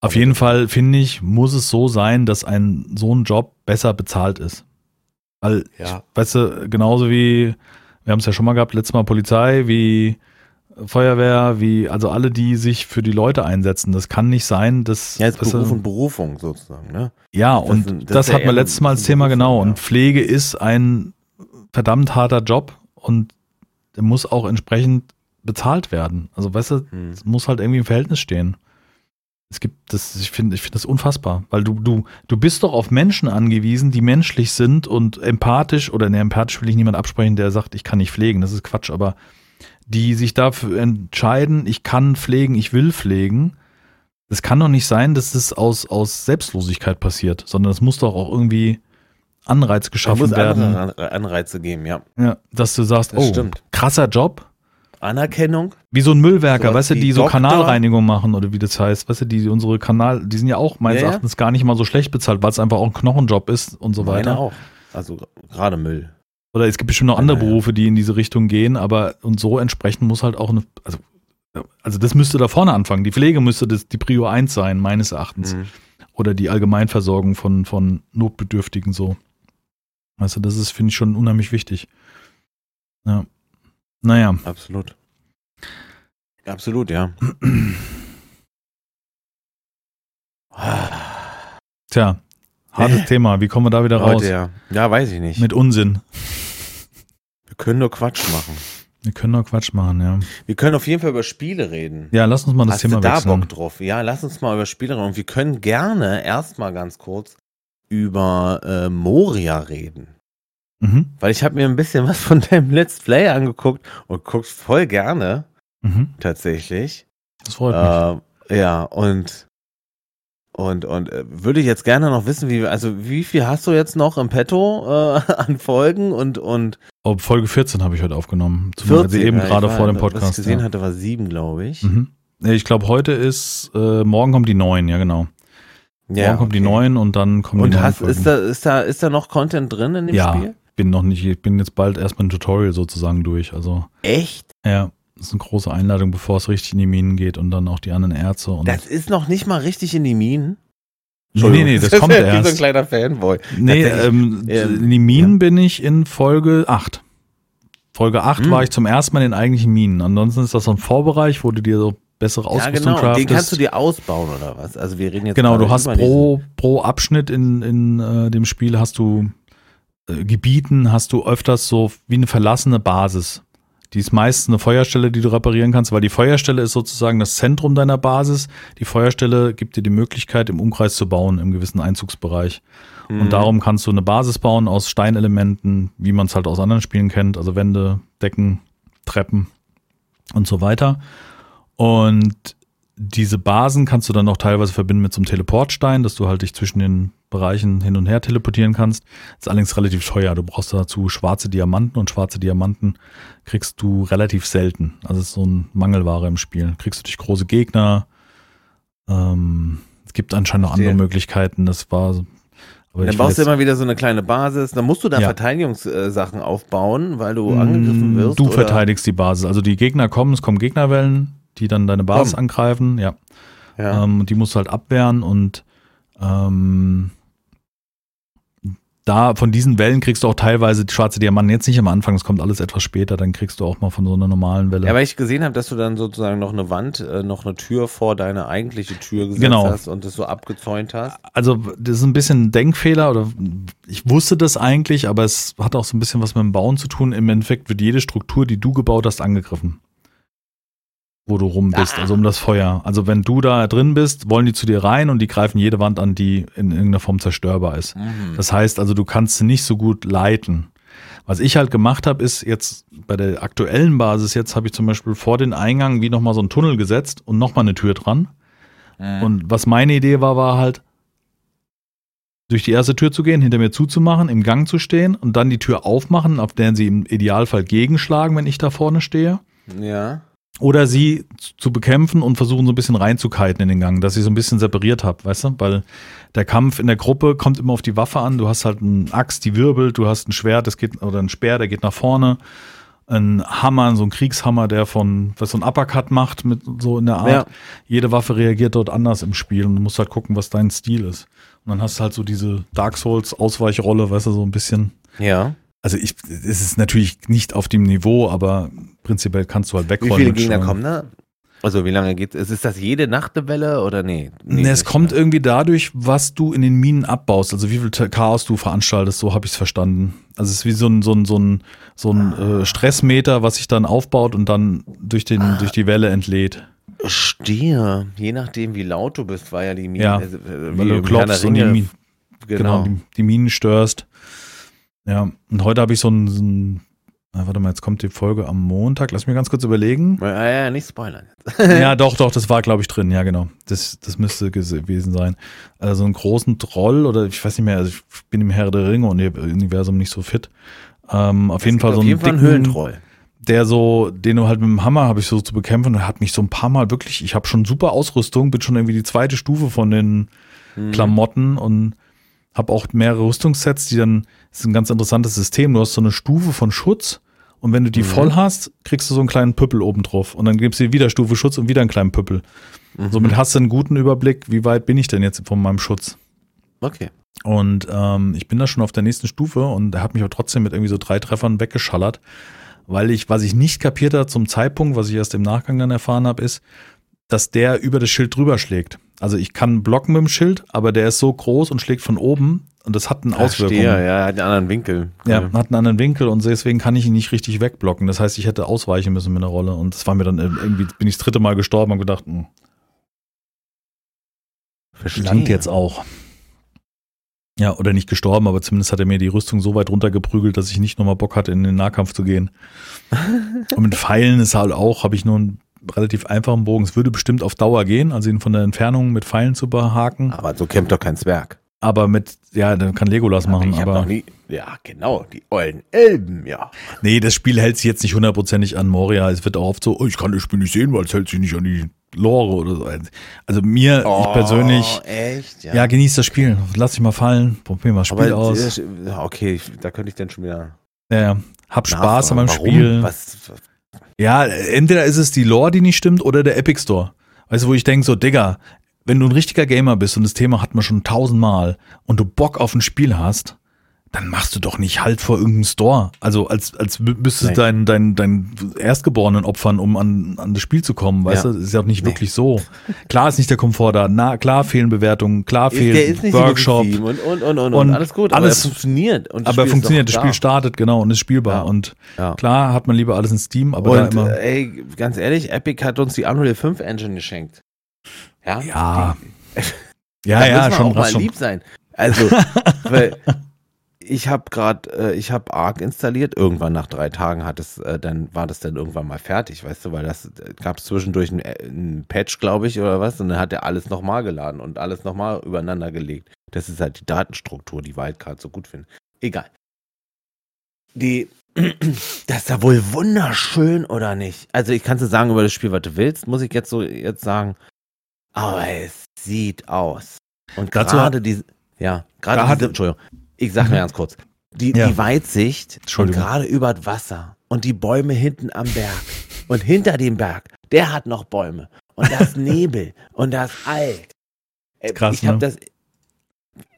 Auf jeden Fall finde ich, muss es so sein, dass ein so ein Job besser bezahlt ist. Weil, Ja. ich, weißt du, genauso wie, wir haben es ja schon mal gehabt, letztes Mal Polizei, wie Feuerwehr, wie, also alle, die sich für die Leute einsetzen. Das kann nicht sein, dass. Ja, jetzt du, Beruf und Berufung sozusagen, ne? ja, das und das das, ist ja hat man eher letztes Mal als Thema Berufung, genau. Und Pflege ist ein verdammt harter Job und der muss auch entsprechend bezahlt werden. Also, weißt du, Hm. es muss halt irgendwie im Verhältnis stehen. Es gibt das, ich finde, ich finde das unfassbar, weil du, du, du bist doch auf Menschen angewiesen, die menschlich sind und empathisch, oder ne, empathisch will ich niemand absprechen, der sagt, ich kann nicht pflegen, das ist Quatsch, aber die sich dafür entscheiden, ich kann pflegen, ich will pflegen. Das kann doch nicht sein, dass das aus, aus Selbstlosigkeit passiert, sondern es muss doch auch irgendwie Anreiz geschaffen werden, andere Anreize geben, ja. ja, dass du sagst, Das oh, stimmt. krasser Job, Anerkennung. wie so ein Müllwerker, Sowas weißt du, die so Doktor. Kanalreinigung machen oder wie das heißt, weißt du, die unsere Kanal, die sind ja auch meines Ja. Erachtens gar nicht mal so schlecht bezahlt, weil es einfach auch ein Knochenjob ist und so Meine weiter. auch. Also gerade Müll. Oder es gibt bestimmt noch andere Ja, ja. Berufe, die in diese Richtung gehen, aber und so entsprechend muss halt auch eine, also, also das müsste da vorne anfangen. Die Pflege müsste das die Prio 1 sein, meines Erachtens. Mhm. Oder die Allgemeinversorgung von, von Notbedürftigen so. Weißt du, das ist, finde ich, schon unheimlich wichtig. Ja. Naja. Absolut. Absolut, ja. [CLEARS THROAT] Tja, hartes. Thema. Wie kommen wir da wieder raus? Heute, ja. ja, weiß ich nicht. Mit Unsinn. Wir können nur Quatsch machen. Wir können doch Quatsch machen, ja. Wir können auf jeden Fall über Spiele reden. Ja, lass uns mal das Hast Thema du da wechseln. Bock drauf? Ja, lass uns mal über Spiele reden. Und wir können gerne erstmal ganz kurz über äh, Moria reden. Mhm. Weil ich habe mir ein bisschen was von deinem Let's Play angeguckt und guck's voll gerne, Mhm. tatsächlich. Das freut mich. Äh, ja, und und und äh, würde ich jetzt gerne noch wissen, wie also wie viel hast du jetzt noch im Petto äh, [LAUGHS] an Folgen und und Oh, Folge 14 habe ich heute aufgenommen. Zum, also eben ja, gerade war- vor dem Was Podcast. ich gesehen ja. hatte, war sieben, glaube ich. Mhm. Ich glaube, heute ist, äh, morgen kommt die neun, ja genau. Morgen kommt die okay. neun und dann kommen die Und neuen hast, Folgen. ist da ist da ist da noch Content drin in dem Ja. Spiel? bin noch nicht, ich bin jetzt bald erstmal ein Tutorial sozusagen durch. Also, Echt? ja, das ist eine große Einladung, bevor es richtig in die Minen geht und dann auch die anderen Ärzte und. Das ist noch nicht mal richtig in die Minen. nee, nee, nee, das kommt [LAUGHS] ist Wie so ein erst. kleiner Fanboy. Nee, ähm, ähm, in die Minen bin ich in Folge 8. Folge 8 Hm. war ich zum ersten Mal in den eigentlichen Minen. Ansonsten ist das so ein Vorbereich, wo du dir so bessere Ja, Ausrüstung genau. Den craftest. kannst du dir ausbauen oder was? Also wir reden jetzt Genau, du hast pro, pro Abschnitt in, in äh, dem Spiel hast du äh, Gebieten, hast du öfters so wie eine verlassene Basis. Die ist meist eine Feuerstelle, die du reparieren kannst, weil die Feuerstelle ist sozusagen das Zentrum deiner Basis. Die Feuerstelle gibt dir die Möglichkeit, im Umkreis zu bauen, im gewissen Einzugsbereich. Mhm. Und darum kannst du eine Basis bauen aus Steinelementen, wie man es halt aus anderen Spielen kennt, also Wände, Decken, Treppen und so weiter. Und diese Basen kannst du dann auch teilweise verbinden mit so einem Teleportstein, dass du halt dich zwischen den Bereichen hin und her teleportieren kannst. Das ist allerdings relativ teuer. Du brauchst dazu schwarze Diamanten und schwarze Diamanten kriegst du relativ selten. Also es ist so ein Mangelware im Spiel. Kriegst du durch große Gegner. Ähm, es gibt anscheinend noch andere. Möglichkeiten. Das war, so- Dann baust du immer wieder so eine kleine Basis. Dann musst du da Ja. Verteidigungssachen aufbauen, weil du angegriffen Mm, wirst. Du oder? verteidigst die Basis. Also die Gegner kommen, es kommen Gegnerwellen, die dann deine Basis Kommen. angreifen, ja. Ja. Ähm, und die musst du halt abwehren und ähm, da von diesen Wellen kriegst du auch teilweise die schwarze Diamanten. Jetzt nicht am Anfang, das kommt alles etwas später, dann kriegst du auch mal von so einer normalen Welle. ja, weil ich gesehen habe, dass du dann sozusagen noch eine Wand, äh, noch eine Tür vor deine eigentliche Tür gesetzt Genau. hast und das so abgezäunt hast. also das ist ein bisschen ein Denkfehler oder ich wusste das eigentlich, aber es hat auch so ein bisschen was mit dem Bauen zu tun. Im Endeffekt wird jede Struktur, die du gebaut hast, angegriffen. Wo du rum bist, Ah. also um das Feuer. Also wenn du da drin bist, wollen die zu dir rein und die greifen jede Wand an, die in irgendeiner Form zerstörbar ist. Mhm. Das heißt also, du kannst sie nicht so gut leiten. Was ich halt gemacht habe, ist jetzt bei der aktuellen Basis, jetzt habe ich zum Beispiel vor den Eingang wie nochmal so einen Tunnel gesetzt und nochmal eine Tür dran. Mhm. Und was meine Idee war, war halt, durch die erste Tür zu gehen, hinter mir zuzumachen, im Gang zu stehen und dann die Tür aufmachen, auf der sie im Idealfall gegenschlagen, wenn ich da vorne stehe. ja. Oder sie zu- bekämpfen und versuchen so ein bisschen reinzukiten in den Gang, dass ich so ein bisschen separiert habe, weißt du? Weil der Kampf in der Gruppe kommt immer auf die Waffe an. Du hast halt einen Axt, die wirbelt, du hast ein Schwert, das geht, oder ein Speer, der geht nach vorne. Ein Hammer, so ein Kriegshammer, der von, was so ein Uppercut macht, mit so in der Art. Ja. Jede Waffe reagiert dort anders im Spiel und du musst halt gucken, was dein Stil ist. Und dann hast du halt so diese Dark Souls Ausweichrolle, weißt du, so ein bisschen. Ja. Also ich, es ist natürlich nicht auf dem Niveau, aber prinzipiell kannst du halt Wie wegräumen. viele Gegner kommen da? Also wie lange geht es? Ist das jede Nacht eine Welle oder nee? Nee, es kommt ne? irgendwie dadurch, was du in den Minen abbaust, also wie viel Chaos du veranstaltest, so habe ich es verstanden. Also es ist wie so ein, so ein, so ein, so ein Ah. äh, Stressmeter, was sich dann aufbaut und dann durch, den, Ah. durch die Welle entlädt. Stehe. Je nachdem, wie laut du bist, war ja die Mine. Ja, also, äh, Weil wie du klopfst und die, Minen, genau. Genau. die, die Minen störst. Ja, und heute habe ich so ein, so ein na, warte mal, jetzt kommt die Folge am Montag. Lass mich ganz kurz überlegen. Ja, ja, nicht spoilern. [LAUGHS] ja, doch, doch, das war, glaube ich, drin. Ja, genau. Das, das müsste gewesen sein. Also so einen großen Troll oder ich weiß nicht mehr, also ich bin im Herr der Ringe und Universum nicht so fit. Ähm, auf jeden Fall so einen jeden dicken, Höhlentroll. der so, den du halt mit dem Hammer habe ich so zu bekämpfen und hat mich so ein paar Mal wirklich, ich habe schon super Ausrüstung, bin schon irgendwie die zweite Stufe von den Mhm. Klamotten und habe auch mehrere Rüstungssets, die dann, das ist ein ganz interessantes System, du hast so eine Stufe von Schutz und wenn du die Mhm. voll hast, kriegst du so einen kleinen Püppel oben drauf und dann gibst du dir wieder Stufe Schutz und wieder einen kleinen Püppel. Mhm. Somit hast du einen guten Überblick, wie weit bin ich denn jetzt von meinem Schutz. Okay. Und ähm, ich bin da schon auf der nächsten Stufe und er hat mich aber trotzdem mit irgendwie so drei Treffern weggeschallert, weil ich, was ich nicht kapiert habe zum Zeitpunkt, was ich erst im Nachgang dann erfahren habe, ist, dass der über das Schild drüber schlägt. Also ich kann blocken mit dem Schild, aber der ist so groß und schlägt von oben und das hat eine Auswirkung. Verstehe, ja, er hat einen anderen Winkel. Ja, hat einen anderen Winkel und deswegen kann ich ihn nicht richtig wegblocken. Das heißt, ich hätte ausweichen müssen mit einer Rolle und das war mir dann irgendwie, bin ich das dritte Mal gestorben und gedacht, hm, Verstehe. langt jetzt auch. Ja, oder nicht gestorben, aber zumindest hat er mir die Rüstung so weit runtergeprügelt, dass ich nicht nochmal Bock hatte, in den Nahkampf zu gehen. [LAUGHS] Und mit Pfeilen ist halt auch, habe ich nur einen relativ einfachen Bogen. Es würde bestimmt auf Dauer gehen, also ihn von der Entfernung mit Pfeilen zu behaken. Aber so kämpft doch kein Zwerg. Aber mit, ja, dann kann Legolas machen. ich Aber noch nie. Ja, genau, die ollen Elben, ja. nee, das Spiel hält sich jetzt nicht hundertprozentig an Moria. Es wird auch oft so, oh, ich kann das Spiel nicht sehen, weil es hält sich nicht an die Lore oder so. Also mir, ich persönlich, Oh, Echt? ja, genieß das Spiel. Lass dich mal fallen, probier mal das Spiel Aber aus. äh, okay, da könnte ich dann schon wieder. Ja, ja. Hab Spaß an meinem? Spiel. Was, Ja, entweder ist es die Lore, die nicht stimmt, oder der Epic Store. Weißt du, wo ich denke, so, Digga, wenn du ein richtiger Gamer bist und das Thema hat man schon tausendmal und du Bock auf ein Spiel hast, dann machst du doch nicht halt vor irgendeinem Store. Also als, als mü- müsstest du deinen dein, dein Erstgeborenen opfern, um an, an das Spiel zu kommen. Weißt Ja. du, das ist ja auch nicht Nee. wirklich so. [LAUGHS] Klar ist nicht der Komfort da. Na, klar fehlen Bewertungen, klar ist, fehlt ist so Workshop. legitim und, und, und, und, Und alles gut, alles- aber funktioniert. Und Aber Spiel ist funktioniert, das Spiel da. startet, genau, und ist spielbar. Ja. Und Ja. klar hat man lieber alles in Steam, aber da Und immer. äh, ey, ganz ehrlich, Epic hat uns die Unreal 5 Engine geschenkt. Ja, Ja. Ja, da ja, schon, auch mal schon. lieb sein. Also, [LAUGHS] weil ich habe gerade, äh, ich habe Arc installiert. Irgendwann nach drei Tagen hat es, äh, dann war das dann irgendwann mal fertig, weißt du, weil das äh, gab es zwischendurch einen, äh, Patch, glaube ich, oder was, und dann hat er alles nochmal geladen und alles nochmal übereinander gelegt. Das ist halt die Datenstruktur, die Wildcard so gut findet. Egal. Die, [CLEARS THROAT] das ist ja wohl wunderschön, oder nicht? Also ich kann dir sagen über das Spiel, was du willst, muss ich jetzt so jetzt sagen. Aber es sieht aus. Und gerade die, Ja, gerade Da hat- diese, Entschuldigung, ich sag Mhm. nur ganz kurz. Die, Ja. die Weitsicht und gerade über das Wasser und die Bäume hinten am Berg und hinter dem Berg, der hat noch Bäume und das [LAUGHS] Nebel und das alt. Äh, Krass, ich hab ne? das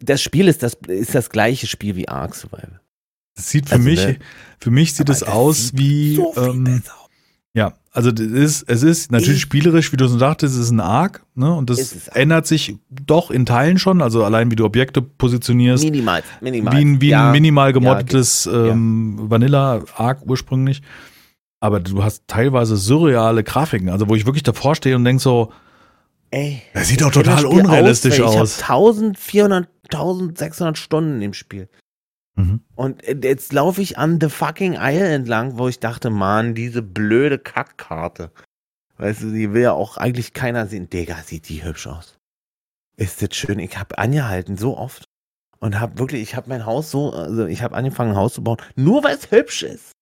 das Spiel ist das ist das gleiche Spiel wie Ark Survival. Das sieht für Also, mich, ne? für mich sieht es aus wie, so viel ähm, ja, also das ist, es ist natürlich Ich- spielerisch, wie du schon sagtest, es ist ein Arc, ne, und das ändert sich doch in Teilen schon, also allein wie du Objekte positionierst, Minimal, minimal. wie ein, wie Ja, ein minimal ja, gemoddetes ähm, Vanilla Arc ursprünglich. Aber du hast teilweise surreale Grafiken, also wo ich wirklich davor stehe und denk so, Ey, Das sieht doch total unrealistisch auswendig. aus. Ich habe 1400, 1600 Stunden im Spiel. Mhm. Und jetzt laufe ich an The Fucking Isle entlang, wo ich dachte, Mann, diese blöde Kackkarte. Weißt du, die will ja auch eigentlich keiner sehen. Digga, sieht die hübsch aus. Ist das schön. Ich habe angehalten so oft und habe wirklich, ich habe mein Haus so, also ich habe angefangen, ein Haus zu bauen, nur weil es hübsch ist.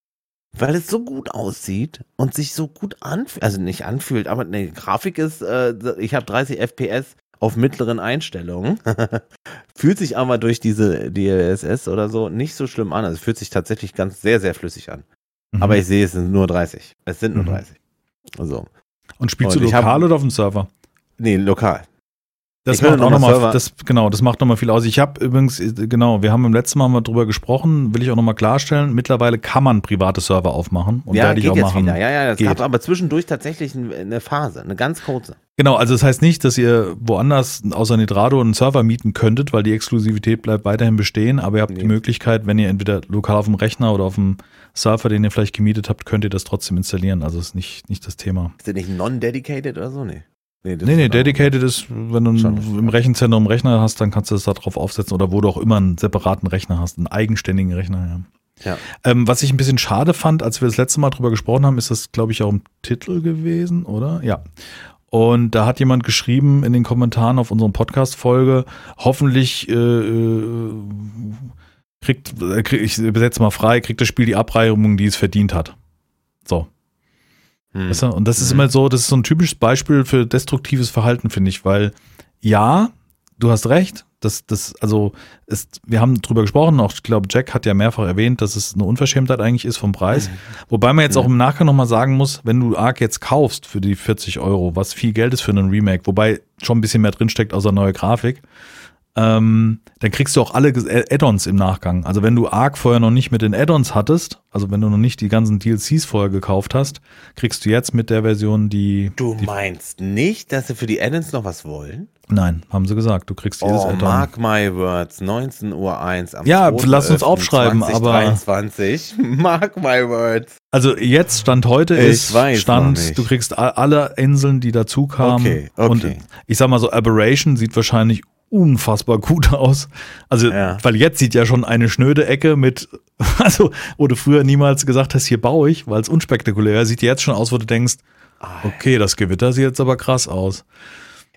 Weil es so gut aussieht und sich so gut anfühlt, also nicht anfühlt, aber ne, die Grafik ist, äh, ich habe 30 FPS auf mittleren Einstellungen. [LAUGHS] fühlt sich aber durch diese DLSS oder so nicht so schlimm an. Also es fühlt sich tatsächlich ganz sehr, sehr flüssig an. Mhm. Aber ich sehe, es sind nur 30. Es sind nur Mhm. 30. Also, und spielst und du ich hab- lokal oder auf dem Server? nee, lokal. Das Ich macht noch auch mal nochmal, Server- das, genau, das macht nochmal viel aus. Ich habe übrigens, äh, genau, wir haben im letzten Mal mal drüber gesprochen, will ich auch nochmal klarstellen, mittlerweile kann man private Server aufmachen und ja, werde ich auch jetzt machen. wieder. Ja, ja, es Geht. gab aber zwischendurch tatsächlich ein- eine Phase, eine ganz kurze. Genau, also das heißt nicht, dass ihr woanders außer Nitrado einen Server mieten könntet, weil die Exklusivität bleibt weiterhin bestehen, aber ihr habt Nee. die Möglichkeit, wenn ihr entweder lokal auf dem Rechner oder auf dem Server, den ihr vielleicht gemietet habt, könnt ihr das trotzdem installieren. Also ist nicht, nicht das Thema. Ist der nicht non-dedicated oder so? Nee. Nee, Nee, nee, Dedicated ist, wenn du Schon. im Rechenzentrum einen Rechner hast, dann kannst du das da drauf aufsetzen oder wo du auch immer einen separaten Rechner hast, einen eigenständigen Rechner, ja. Ja. Ähm, was ich ein bisschen schade fand, als wir das letzte Mal drüber gesprochen haben, ist das, glaube ich, auch im Titel gewesen, oder? Ja. Und da hat jemand geschrieben in den Kommentaren auf unserem Podcast-Folge, hoffentlich äh, äh, kriegt, äh, krieg, ich besetze mal frei, kriegt das Spiel die Abreihung, die es verdient hat. So. Hm. Weißt du? Und das ist Mhm. immer so, das ist so ein typisches Beispiel für destruktives Verhalten, finde ich, weil ja, du hast recht, das, das, also ist, wir haben drüber gesprochen, auch ich glaube, Jack hat ja mehrfach erwähnt, dass es eine Unverschämtheit eigentlich ist vom Preis. [LAUGHS] Wobei man jetzt Mhm. auch im Nachgang nochmal sagen muss, wenn du Ark jetzt kaufst für die 40 Euro, was viel Geld ist für einen Remake, wobei schon ein bisschen mehr drinsteckt außer neue Grafik, ähm, dann kriegst du auch alle Ges- Add-ons im Nachgang. Also wenn du Ark vorher noch nicht mit den Add-ons hattest, also wenn du noch nicht die ganzen DLCs vorher gekauft hast, kriegst du jetzt mit der Version die. Du die meinst nicht, dass sie für die Addons noch was wollen? Nein, haben sie gesagt. Du kriegst jedes Oh, Add-on. mark my words, 19.01 Uhr am Ja, lass uns aufschreiben, aber- 2023. [LAUGHS] Mark my words. Also jetzt Stand heute Ich ist Stand, du kriegst alle Inseln, die dazu kamen. Okay, okay. Und ich sag mal so, Aberration sieht wahrscheinlich unfassbar gut aus. Also, Ja. weil jetzt sieht ja schon eine schnöde Ecke mit, [LAUGHS] also, wo du früher niemals gesagt hast, hier baue ich, weil es unspektakulär ist, sieht jetzt schon aus, wo du denkst, Ah, okay, das Gewitter sieht jetzt aber krass aus.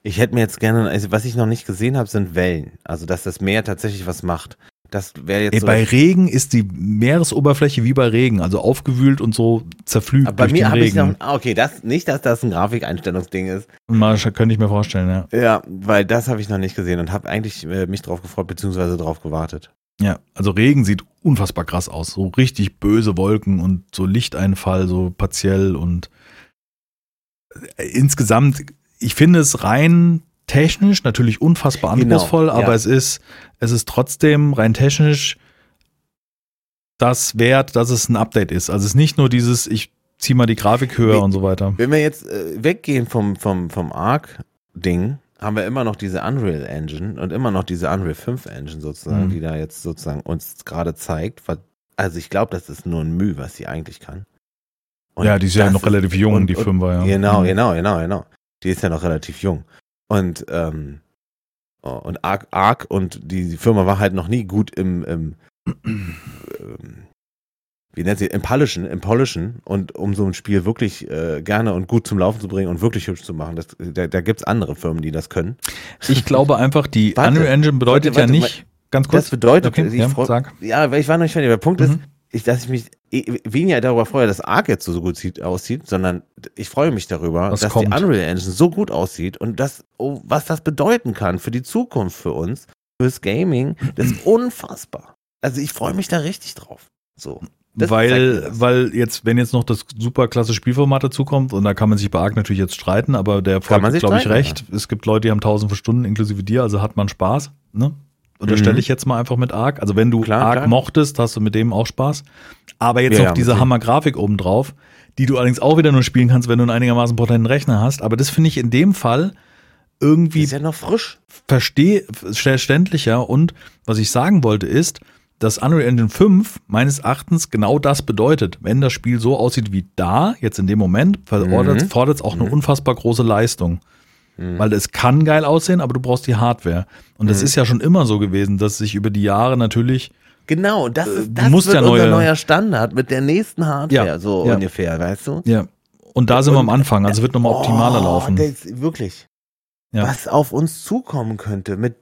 Ich hätte mir jetzt gerne, also was ich noch nicht gesehen habe, sind Wellen. Also, dass das Meer tatsächlich was macht. Das wäre jetzt Ey, so bei Regen ist die Meeresoberfläche wie bei Regen, also aufgewühlt und so zerflügt Aber bei durch mir habe ich noch, ah, okay, das, nicht, dass das ein Grafikeinstellungsding ist. Mal, könnte ich mir vorstellen, ja. Ja, weil das habe ich noch nicht gesehen und habe eigentlich äh, mich drauf gefreut, beziehungsweise drauf gewartet. Ja, also Regen sieht unfassbar krass aus. So richtig böse Wolken und so Lichteinfall, so partiell und äh, insgesamt, ich finde es rein technisch natürlich unfassbar Genau, anspruchsvoll, aber ja. es ist, es ist trotzdem rein technisch das wert, dass es ein Update ist. Also es ist nicht nur dieses, ich zieh mal die Grafik höher Nee. und so weiter. Wenn wir jetzt äh, weggehen vom, vom, vom Arc-Ding, haben wir immer noch diese Unreal Engine und immer noch diese Unreal 5 Engine sozusagen, Mhm. die da jetzt sozusagen uns gerade zeigt. Also ich glaube, das ist nur ein Mühe, was sie eigentlich kann. Und ja, die ist ja noch relativ jung, und- die Fünfer, ja. Genau, Mhm. genau, genau, genau. Die ist ja noch relativ jung. Und, ähm, oh, und Arc, Arc und die Firma war halt noch nie gut im, im ähm, wie nennt sie, im Polischen, im Polischen und um so ein Spiel wirklich äh, gerne und gut zum Laufen zu bringen und wirklich hübsch zu machen. Das, da da gibt es andere Firmen, die das können. Ich glaube einfach, die [LAUGHS] Warte, Unreal Engine bedeutet warte, warte, ja nicht, ganz kurz. Das bedeutet, okay, ich ja, freu- sag. ja, weil ich war noch nicht fertig. Der Punkt ist, Mhm. Ich, dass ich mich weniger darüber freue, dass Arc jetzt so gut sieht, aussieht, sondern ich freue mich darüber, Was dass kommt. die Unreal Engine so gut aussieht und das, oh, was das bedeuten kann für die Zukunft für uns fürs Gaming, das ist unfassbar. Also ich freue mich da richtig drauf. So. Das weil, weil jetzt, wenn jetzt noch das super klasse Spielformat dazukommt, und da kann man sich bei Arc natürlich jetzt streiten, aber der Volk sich glaube ich, recht. Es gibt Leute, die haben tausend von Stunden inklusive dir, also hat man Spaß, ne? Unterstelle Mhm. ich jetzt mal einfach mit Arc. Also wenn du Klar, Arc klar. mochtest, hast du mit dem auch Spaß. Aber jetzt Ja, noch ja, diese. Hammer-Grafik obendrauf, die du allerdings auch wieder nur spielen kannst, wenn du einen einigermaßen potenten Rechner hast. Aber das finde ich in dem Fall irgendwie ist ja noch frisch. verstehe verständlicher und was ich sagen wollte ist, dass Unreal Engine 5 meines Erachtens genau das bedeutet. Wenn das Spiel so aussieht wie da, jetzt in dem Moment, Mhm. fordert es auch eine unfassbar große Leistung. Weil es kann geil aussehen, aber du brauchst die Hardware. Und Mhm. das ist ja schon immer so gewesen, dass sich über die Jahre natürlich, Genau, das Äh, ist das musst wird ja unser neue- neuer Standard mit der nächsten Hardware, Ja, so ja. ungefähr, weißt du? ja. Und da sind wir am Und- Anfang, also wird nochmal optimaler Oh, laufen. Das, wirklich. Ja. Was auf uns zukommen könnte, mit,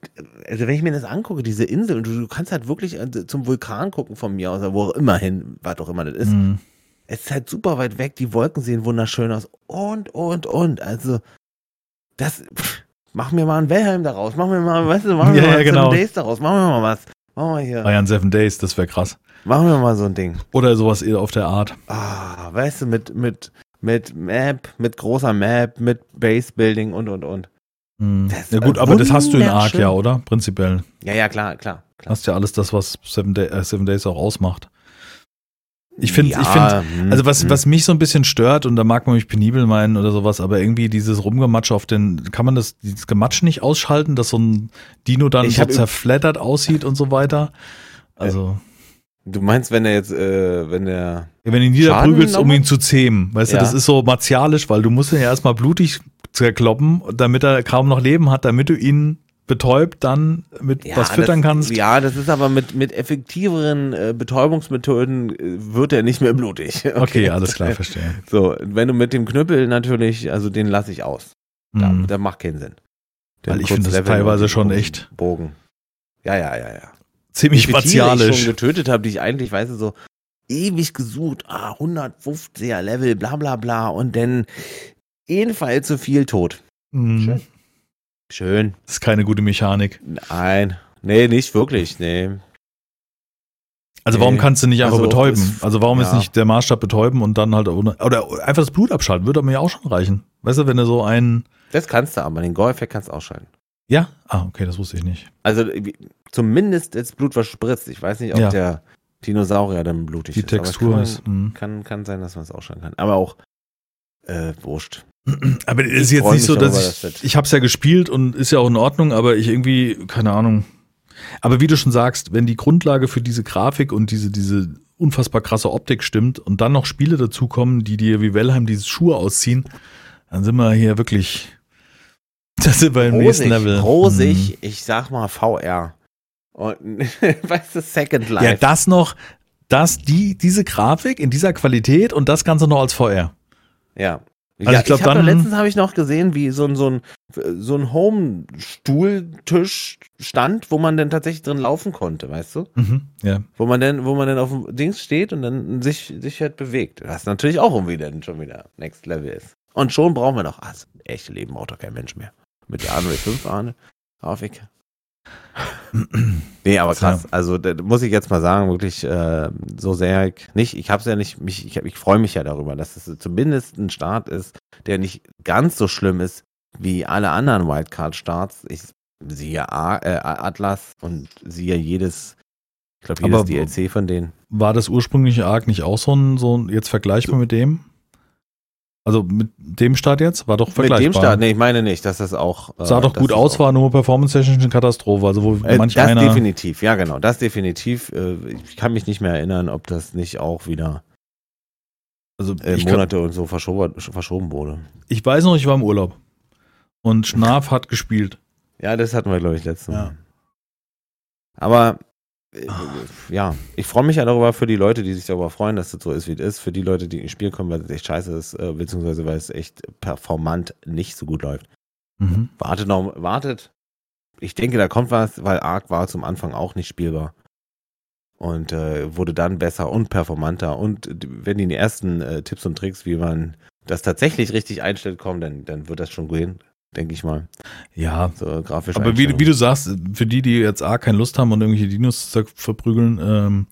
also wenn ich mir das angucke, diese Insel, und du, du kannst halt wirklich äh, zum Vulkan gucken von mir aus, wo auch immer hin, was auch immer das ist. Mhm. Es ist halt super weit weg, die Wolken sehen wunderschön aus und, und, und. Also, das, pff, mach mir mal ein Wellheim daraus, mach mir mal, weißt du, mach mir Ja, mal ja, Seven genau. Days daraus, mach mir mal was. Mach mal hier, Bayern Seven Days, das wäre krass. mach mir mal so ein Ding. Oder sowas eher auf der Art. Ah, weißt du, mit, mit, mit Map, mit großer Map, mit Base Building und, und, und. Mhm. Das Ja gut, war aber das hast du in Arc ja, oder? Prinzipiell. Ja, ja, klar, klar. klar. Hast ja alles das, was Seven, Day, äh, Seven Days auch ausmacht. Ich finde, Ja, ich finde, hm, also was, hm. was mich so ein bisschen stört, und da mag man mich penibel meinen oder sowas, aber irgendwie dieses Rumgematsche auf den, kann man das, dieses Gematsch nicht ausschalten, dass so ein Dino dann Ich so zerfleddert aussieht und so weiter? Also, Du meinst, wenn er jetzt, äh, wenn der. wenn du ihn niederprügelst, um ihn zu zähmen, weißt du, Ja. das ist so martialisch, weil du musst ihn ja erstmal blutig zerkloppen, damit er kaum noch Leben hat, damit du ihn betäubt dann mit was füttern das, kannst. Ja, das ist aber mit, mit effektiveren äh, Betäubungsmethoden äh, wird er nicht mehr blutig. [LAUGHS] Okay, alles klar, verstehe. [LAUGHS] So, wenn du mit dem Knüppel natürlich, also den lasse ich aus. Da. Der macht keinen Sinn. Weil Den ich kurz finde das teilweise schon echt- Bogen. Ja, ja, ja, ja. Ziemlich Wie viele Tiere ich martialisch. schon getötet habe, die ich eigentlich, weißt du, so ewig gesucht, ah, 150er Level, bla bla bla und dann jedenfalls zu viel tot. Mhm. Schön. Schön. Das ist keine gute Mechanik. Nein. Nee, nicht wirklich, nee. Also warum kannst du nicht einfach Also, betäuben? Also warum ist ja. nicht der Maßstab betäuben und dann halt ohne, oder einfach das Blut abschalten, würde mir ja auch schon reichen. Weißt du, wenn du so einen, Das kannst du aber, den Gore-Effekt kannst du ausschalten. ja? Ah, okay, das wusste ich nicht. Also zumindest das Blut was spritzt. Ich weiß nicht, ob Ja. der Dinosaurier dann blutig Die ist. aber Textur kann, ist, mhm. Kann, kann sein, dass man es ausschalten kann. Aber auch äh, wurscht. Aber es ist jetzt nicht so, dass ich, das- ich habe es ja gespielt und ist ja auch in Ordnung, aber ich irgendwie, keine Ahnung. Aber wie du schon sagst, wenn die Grundlage für diese Grafik und diese, diese unfassbar krasse Optik stimmt und dann noch Spiele dazukommen, die dir wie Wellheim diese Schuhe ausziehen, dann sind wir hier wirklich, [LAUGHS] da sind wir im nächsten Rosig, Level. rosig Mhm. ich sag mal VR. Und [LAUGHS] weißt du, Second Life. Ja, das noch, das, die, diese Grafik in dieser Qualität und das Ganze noch als VR. Ja. Also ja, ich glaub, hab doch dann- letztens habe ich noch gesehen, wie so ein, so ein, so ein Home-Stuhltisch stand, wo man dann tatsächlich drin laufen konnte, weißt du? Mhm, ja. Wo man dann, wo man dann auf dem Dings steht und dann sich, sich halt bewegt. Was natürlich auch irgendwie dann schon wieder Next Level ist. Und schon brauchen wir doch, ah, das echte Leben braucht doch kein Mensch mehr. Mit der Unreal 5 Ahne. Grafik. [CLEARS THROAT] Nee, aber krass. Also da muss ich jetzt mal sagen, wirklich äh, so sehr ich nicht. Ich habe es ja nicht. Mich, ich, ich freue mich ja darüber, dass es zumindest ein Start ist, der nicht ganz so schlimm ist wie alle anderen Wildcard-Starts. Ich siehe A, äh, Atlas und siehe jedes. Ich glaube jedes Aber- DLC von denen. War das ursprüngliche Arc nicht auch so ein, so ein jetzt vergleichbar mit dem? Also mit dem Start jetzt? War doch vergleichbar. Mit dem Start, nee, ich meine nicht, dass das auch. äh, Sah doch gut aus, war nur performance-technisch eine Katastrophe. Also wo Äh, manch das einer. definitiv, ja genau, das definitiv. Äh, ich kann mich nicht mehr erinnern, ob das nicht auch wieder Also äh, ich, kann, Monate und so verschoben, verschoben wurde. ich weiß noch, ich war im Urlaub. Und Schnarf hat gespielt. Ja, das hatten wir, glaube ich, letztes Ja. Mal. Aber äh, ja, ich freue mich ja darüber für die Leute, die sich darüber freuen, dass das so ist, wie es ist. Für die Leute, die ins Spiel kommen, weil es echt scheiße ist, äh, beziehungsweise weil es echt performant nicht so gut läuft. Mhm. Wartet noch, wartet. Ich denke, da kommt was, weil Ark war zum Anfang auch nicht spielbar. Und äh, wurde dann besser und performanter. Und äh, wenn die ersten äh, Tipps und Tricks, wie man das tatsächlich richtig einstellt, kommen, dann, dann wird das schon gehen. Denke ich mal. Ja, So grafisch. aber wie, wie du sagst, für die, die jetzt A, keine Lust haben und irgendwelche Dinos verprügeln, ähm,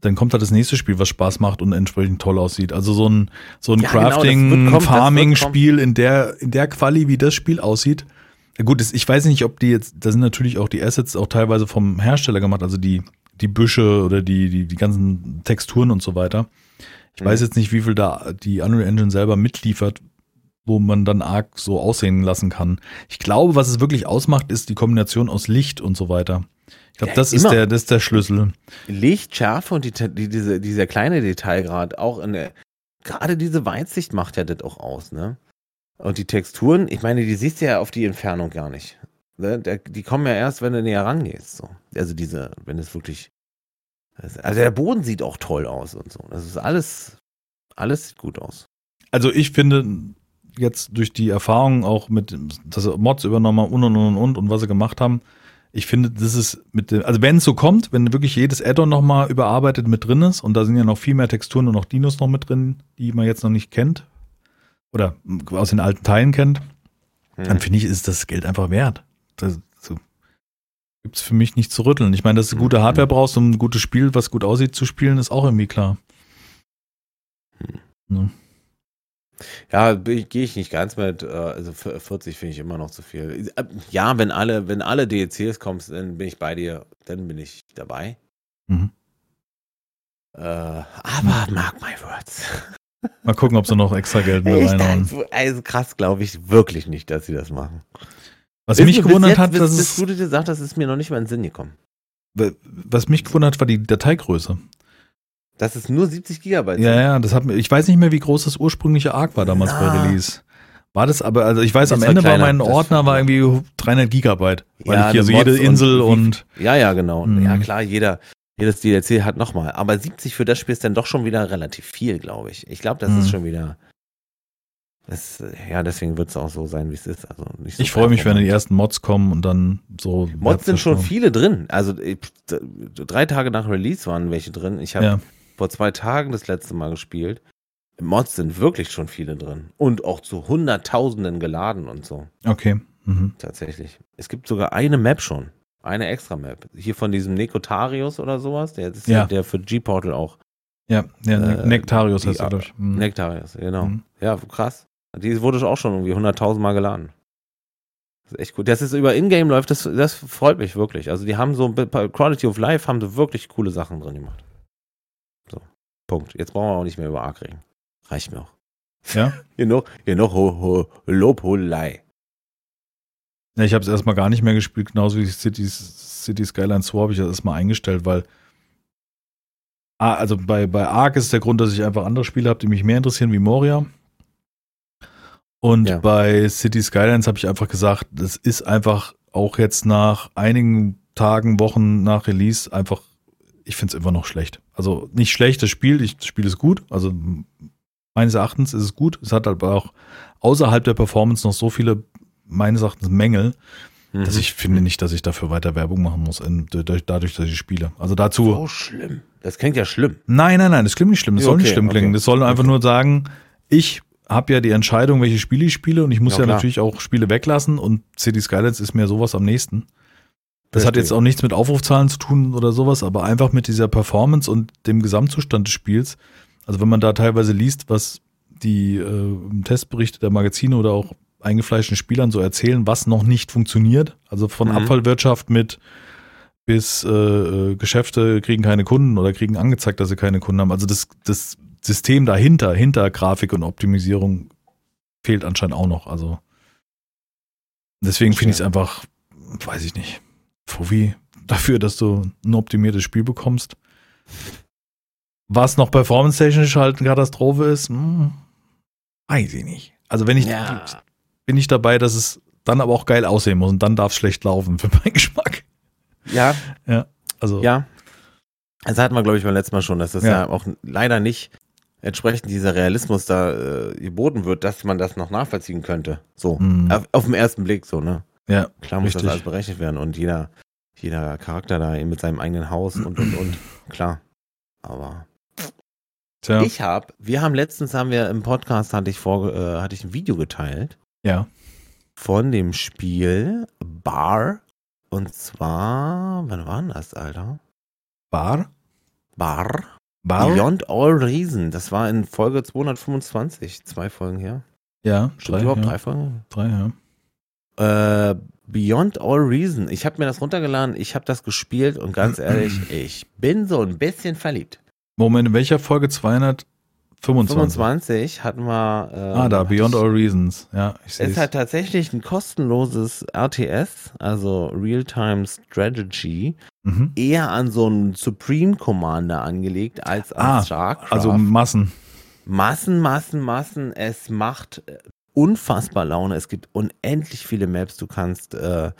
dann kommt halt das nächste Spiel, was Spaß macht und entsprechend toll aussieht. Also so ein, so ein Ja, genau, Crafting-Farming-Spiel in der, in der Quali, wie das Spiel aussieht. Gut, ich weiß nicht, ob die jetzt, da sind natürlich auch die Assets auch teilweise vom Hersteller gemacht, also die, die Büsche oder die, die, die ganzen Texturen und so weiter. Ich Mhm. weiß jetzt nicht, wie viel da die Unreal Engine selber mitliefert, wo man dann arg so aussehen lassen kann. Ich glaube, was es wirklich ausmacht, ist die Kombination aus Licht und so weiter. Ich glaube, Ja, das ist der, das ist der Schlüssel. Licht, Schärfe und die, die, diese, dieser kleine Detailgrad, auch in der, gerade diese Weitsicht macht ja das auch aus, ne? Und die Texturen, ich meine, die siehst du ja auf die Entfernung gar nicht. Ne? Die kommen ja erst, wenn du näher rangehst. So. Also diese, wenn es wirklich. Also der Boden sieht auch toll aus und so. Das ist alles, alles sieht gut aus. Also ich finde jetzt durch die Erfahrung auch mit, dass sie Mods übernommen haben und und und und und was sie gemacht haben, ich finde, das ist mit dem, also wenn es so kommt, wenn wirklich jedes Add-on nochmal überarbeitet mit drin ist und da sind ja noch viel mehr Texturen und noch Dinos noch mit drin, die man jetzt noch nicht kennt oder aus den alten Teilen kennt, Hm. dann finde ich, ist das Geld einfach wert. Das so, gibt's für mich nicht zu rütteln. Ich meine, dass du gute Mhm. Hardware brauchst, um ein gutes Spiel, was gut aussieht, zu spielen, ist auch irgendwie klar. Mhm. Ne? Ja, gehe ich nicht ganz mit. äh, Also für 40 finde ich immer noch zu viel. Äh, Ja, wenn alle, wenn alle DLCs kommen, dann bin ich bei dir, dann bin ich dabei. Mhm. Äh, aber mark my words. [LAUGHS] Mal gucken, ob sie noch extra Geld mit Echt, reinhauen. also, krass glaube ich wirklich nicht, dass sie das machen. Was Ist mich gewundert jetzt, hat, bis, dass bis es, du dir sagt, das ist mir noch nicht mal in den Sinn gekommen. was mich gewundert hat, war die Dateigröße. Das ist nur 70 Gigabyte. Ja, ja, das hat ich weiß nicht mehr, wie groß das ursprüngliche Arc war damals bei Na. Release. War das aber, also ich weiß, Das am Ende war kleiner, mein Ordner war- irgendwie 300 Gigabyte. Weil Ja, ich hier so jede und Insel wie- und, Ja, ja, genau. Mhm. Ja, klar, jeder, jedes DLC hat nochmal. Aber 70 für das Spiel ist dann doch schon wieder relativ viel, glaube ich. Ich glaube, das Mhm. ist schon wieder. Das, ja, deswegen wird es auch so sein, wie es ist. Also nicht so ich freue mich, wenn die ersten Mods kommen und dann so. Mods sind schon viele drin. Also drei Tage nach Release waren welche drin. Ich habe Ja, vor zwei Tagen das letzte Mal gespielt. Mods sind wirklich schon viele drin. Und auch zu Hunderttausenden geladen und so. okay. Mhm. Tatsächlich. Es gibt sogar eine Map schon. Eine extra Map. Hier von diesem Nekotarius oder sowas. Der ist ja. Der für G-Portal auch. Ja, ja Äh, Nektarius die- heißt er, glaube ich. Mhm. Nektarius, genau. Mhm. Ja, krass. Die wurde auch schon irgendwie 100.000 Mal geladen. Das ist echt gut. Das ist über Ingame läuft, das, das freut mich wirklich. Also die haben so bei Quality of Life haben sie wirklich coole Sachen drin gemacht. Punkt. Jetzt brauchen wir auch nicht mehr über Arc reden. Reicht mir auch. Ja? [LAUGHS] Genug, genug ho, ho, Lobhudelei. Ja, ich habe es erstmal gar nicht mehr gespielt, genauso wie Cities, City Skyline 2 habe ich das erstmal eingestellt, weil Ah, also bei, bei Ark ist der Grund, dass ich einfach andere Spiele habe, die mich mehr interessieren, wie Moria. Und Ja. bei City Skylines habe ich einfach gesagt, das ist einfach auch jetzt nach einigen Tagen, Wochen nach Release einfach, ich finde es immer noch schlecht. Also nicht schlecht, das Spiel, ich, das Spiel ist gut, also meines Erachtens ist es gut. Es hat aber auch außerhalb der Performance noch so viele, meines Erachtens, Mängel, dass Mhm. ich finde nicht, dass ich dafür weiter Werbung machen muss, in, dadurch, dass ich spiele. Also dazu, So schlimm. Das klingt ja schlimm. Nein, nein, nein, das klingt nicht schlimm. Das Ja, soll nicht okay, schlimm klingen. okay. Das soll einfach Okay. nur sagen, ich habe ja die Entscheidung, welche Spiele ich spiele und ich muss Ja, ja, natürlich auch Spiele weglassen und City Skylines ist mir sowas am nächsten. Das hat Verstehe. jetzt auch nichts mit Aufrufzahlen zu tun oder sowas, aber einfach mit dieser Performance und dem Gesamtzustand des Spiels. Also wenn man da teilweise liest, was die äh, Testberichte der Magazine oder auch eingefleischten Spielern so erzählen, was noch nicht funktioniert. Also von Mhm. Abfallwirtschaft mit bis äh, äh, Geschäfte kriegen keine Kunden oder kriegen angezeigt, dass sie keine Kunden haben. Also das, das System dahinter, hinter Grafik und Optimisierung fehlt anscheinend auch noch. Also deswegen finde ich es einfach, weiß ich nicht, Fovi dafür, dass du ein optimiertes Spiel bekommst. Was noch performance-technisch halt eine Katastrophe ist, hm, weiß ich nicht. Also wenn ich, Ja. bin ich dabei, dass es dann aber auch geil aussehen muss und dann darf es schlecht laufen für meinen Geschmack. Ja, Also ja. Das hatten wir, glaube ich, beim letzten Mal schon, dass das ja, Ja. auch leider nicht entsprechend dieser Realismus da äh, geboten wird, dass man das noch nachvollziehen könnte. So. Mhm. Auf, auf den ersten Blick so, ne? Ja, Klar muss das Richtig. alles berechnet werden und jeder, jeder Charakter da mit seinem eigenen Haus und und und. [CLEARS THROAT] Klar. Aber tja, ich habe, wir haben letztens haben wir im Podcast hatte ich vor, äh, hatte ich ein Video geteilt. ja. von dem Spiel Bar. Und zwar, wann war denn das, Alter? Bar? Bar. Bar? Beyond All Reason. Das war in Folge 225, zwei Folgen her. Ja, Stimmt drei, überhaupt ja. drei Folgen? drei, ja. Äh, Beyond All Reason. Ich habe mir das runtergeladen, ich habe das gespielt und ganz [CLEARS THROAT] ehrlich, ich bin so ein bisschen verliebt. Moment, in welcher Folge 225? 25 hatten wir. Äh, Ah, da, Beyond All Reasons. Ja, ich sehe Es ist halt tatsächlich ein kostenloses RTS, also Real-Time Strategy, mhm. eher an so einen Supreme Commander angelegt als an Ah, StarCraft. Also Massen. Massen, Massen, Massen. Es macht äh, unfassbar Laune. Es gibt unendlich viele Maps. Du kannst, äh,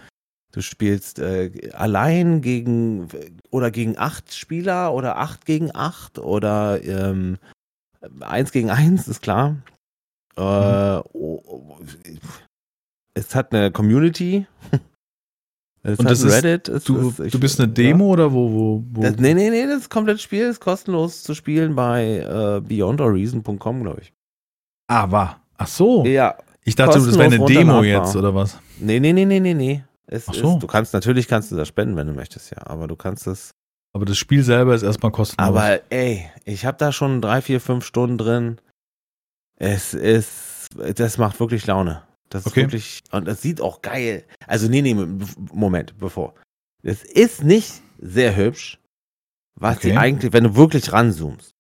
du spielst äh, allein gegen oder gegen acht Spieler oder acht gegen acht oder ähm, eins gegen eins, ist klar. Äh, oh, oh, es hat eine Community. [LAUGHS] Es Und das ist- Reddit. Es Du, ist- ich- du bist eine ja. Demo oder wo? wo, wo? Das, nee, nee, nee, das komplette Spiel ist kostenlos zu spielen bei äh, beyondorreason.com, glaube ich. ah, war. Ach so. Ja, Ich dachte, das wäre eine Demo jetzt oder was? nee, nee, nee, nee, nee, nee. Es Ach so. ist, du kannst, natürlich kannst du das spenden, wenn du möchtest, ja, aber du kannst es. Aber das Spiel selber ist erstmal kostenlos. Aber ey, ich habe da schon drei, vier, fünf Stunden drin. Es ist, das macht wirklich Laune. Das ist Okay. wirklich, und das sieht auch geil. Also, nee, nee, Moment, bevor. Es ist nicht sehr hübsch, was Okay. die eigentlich, wenn du wirklich ranzoomst.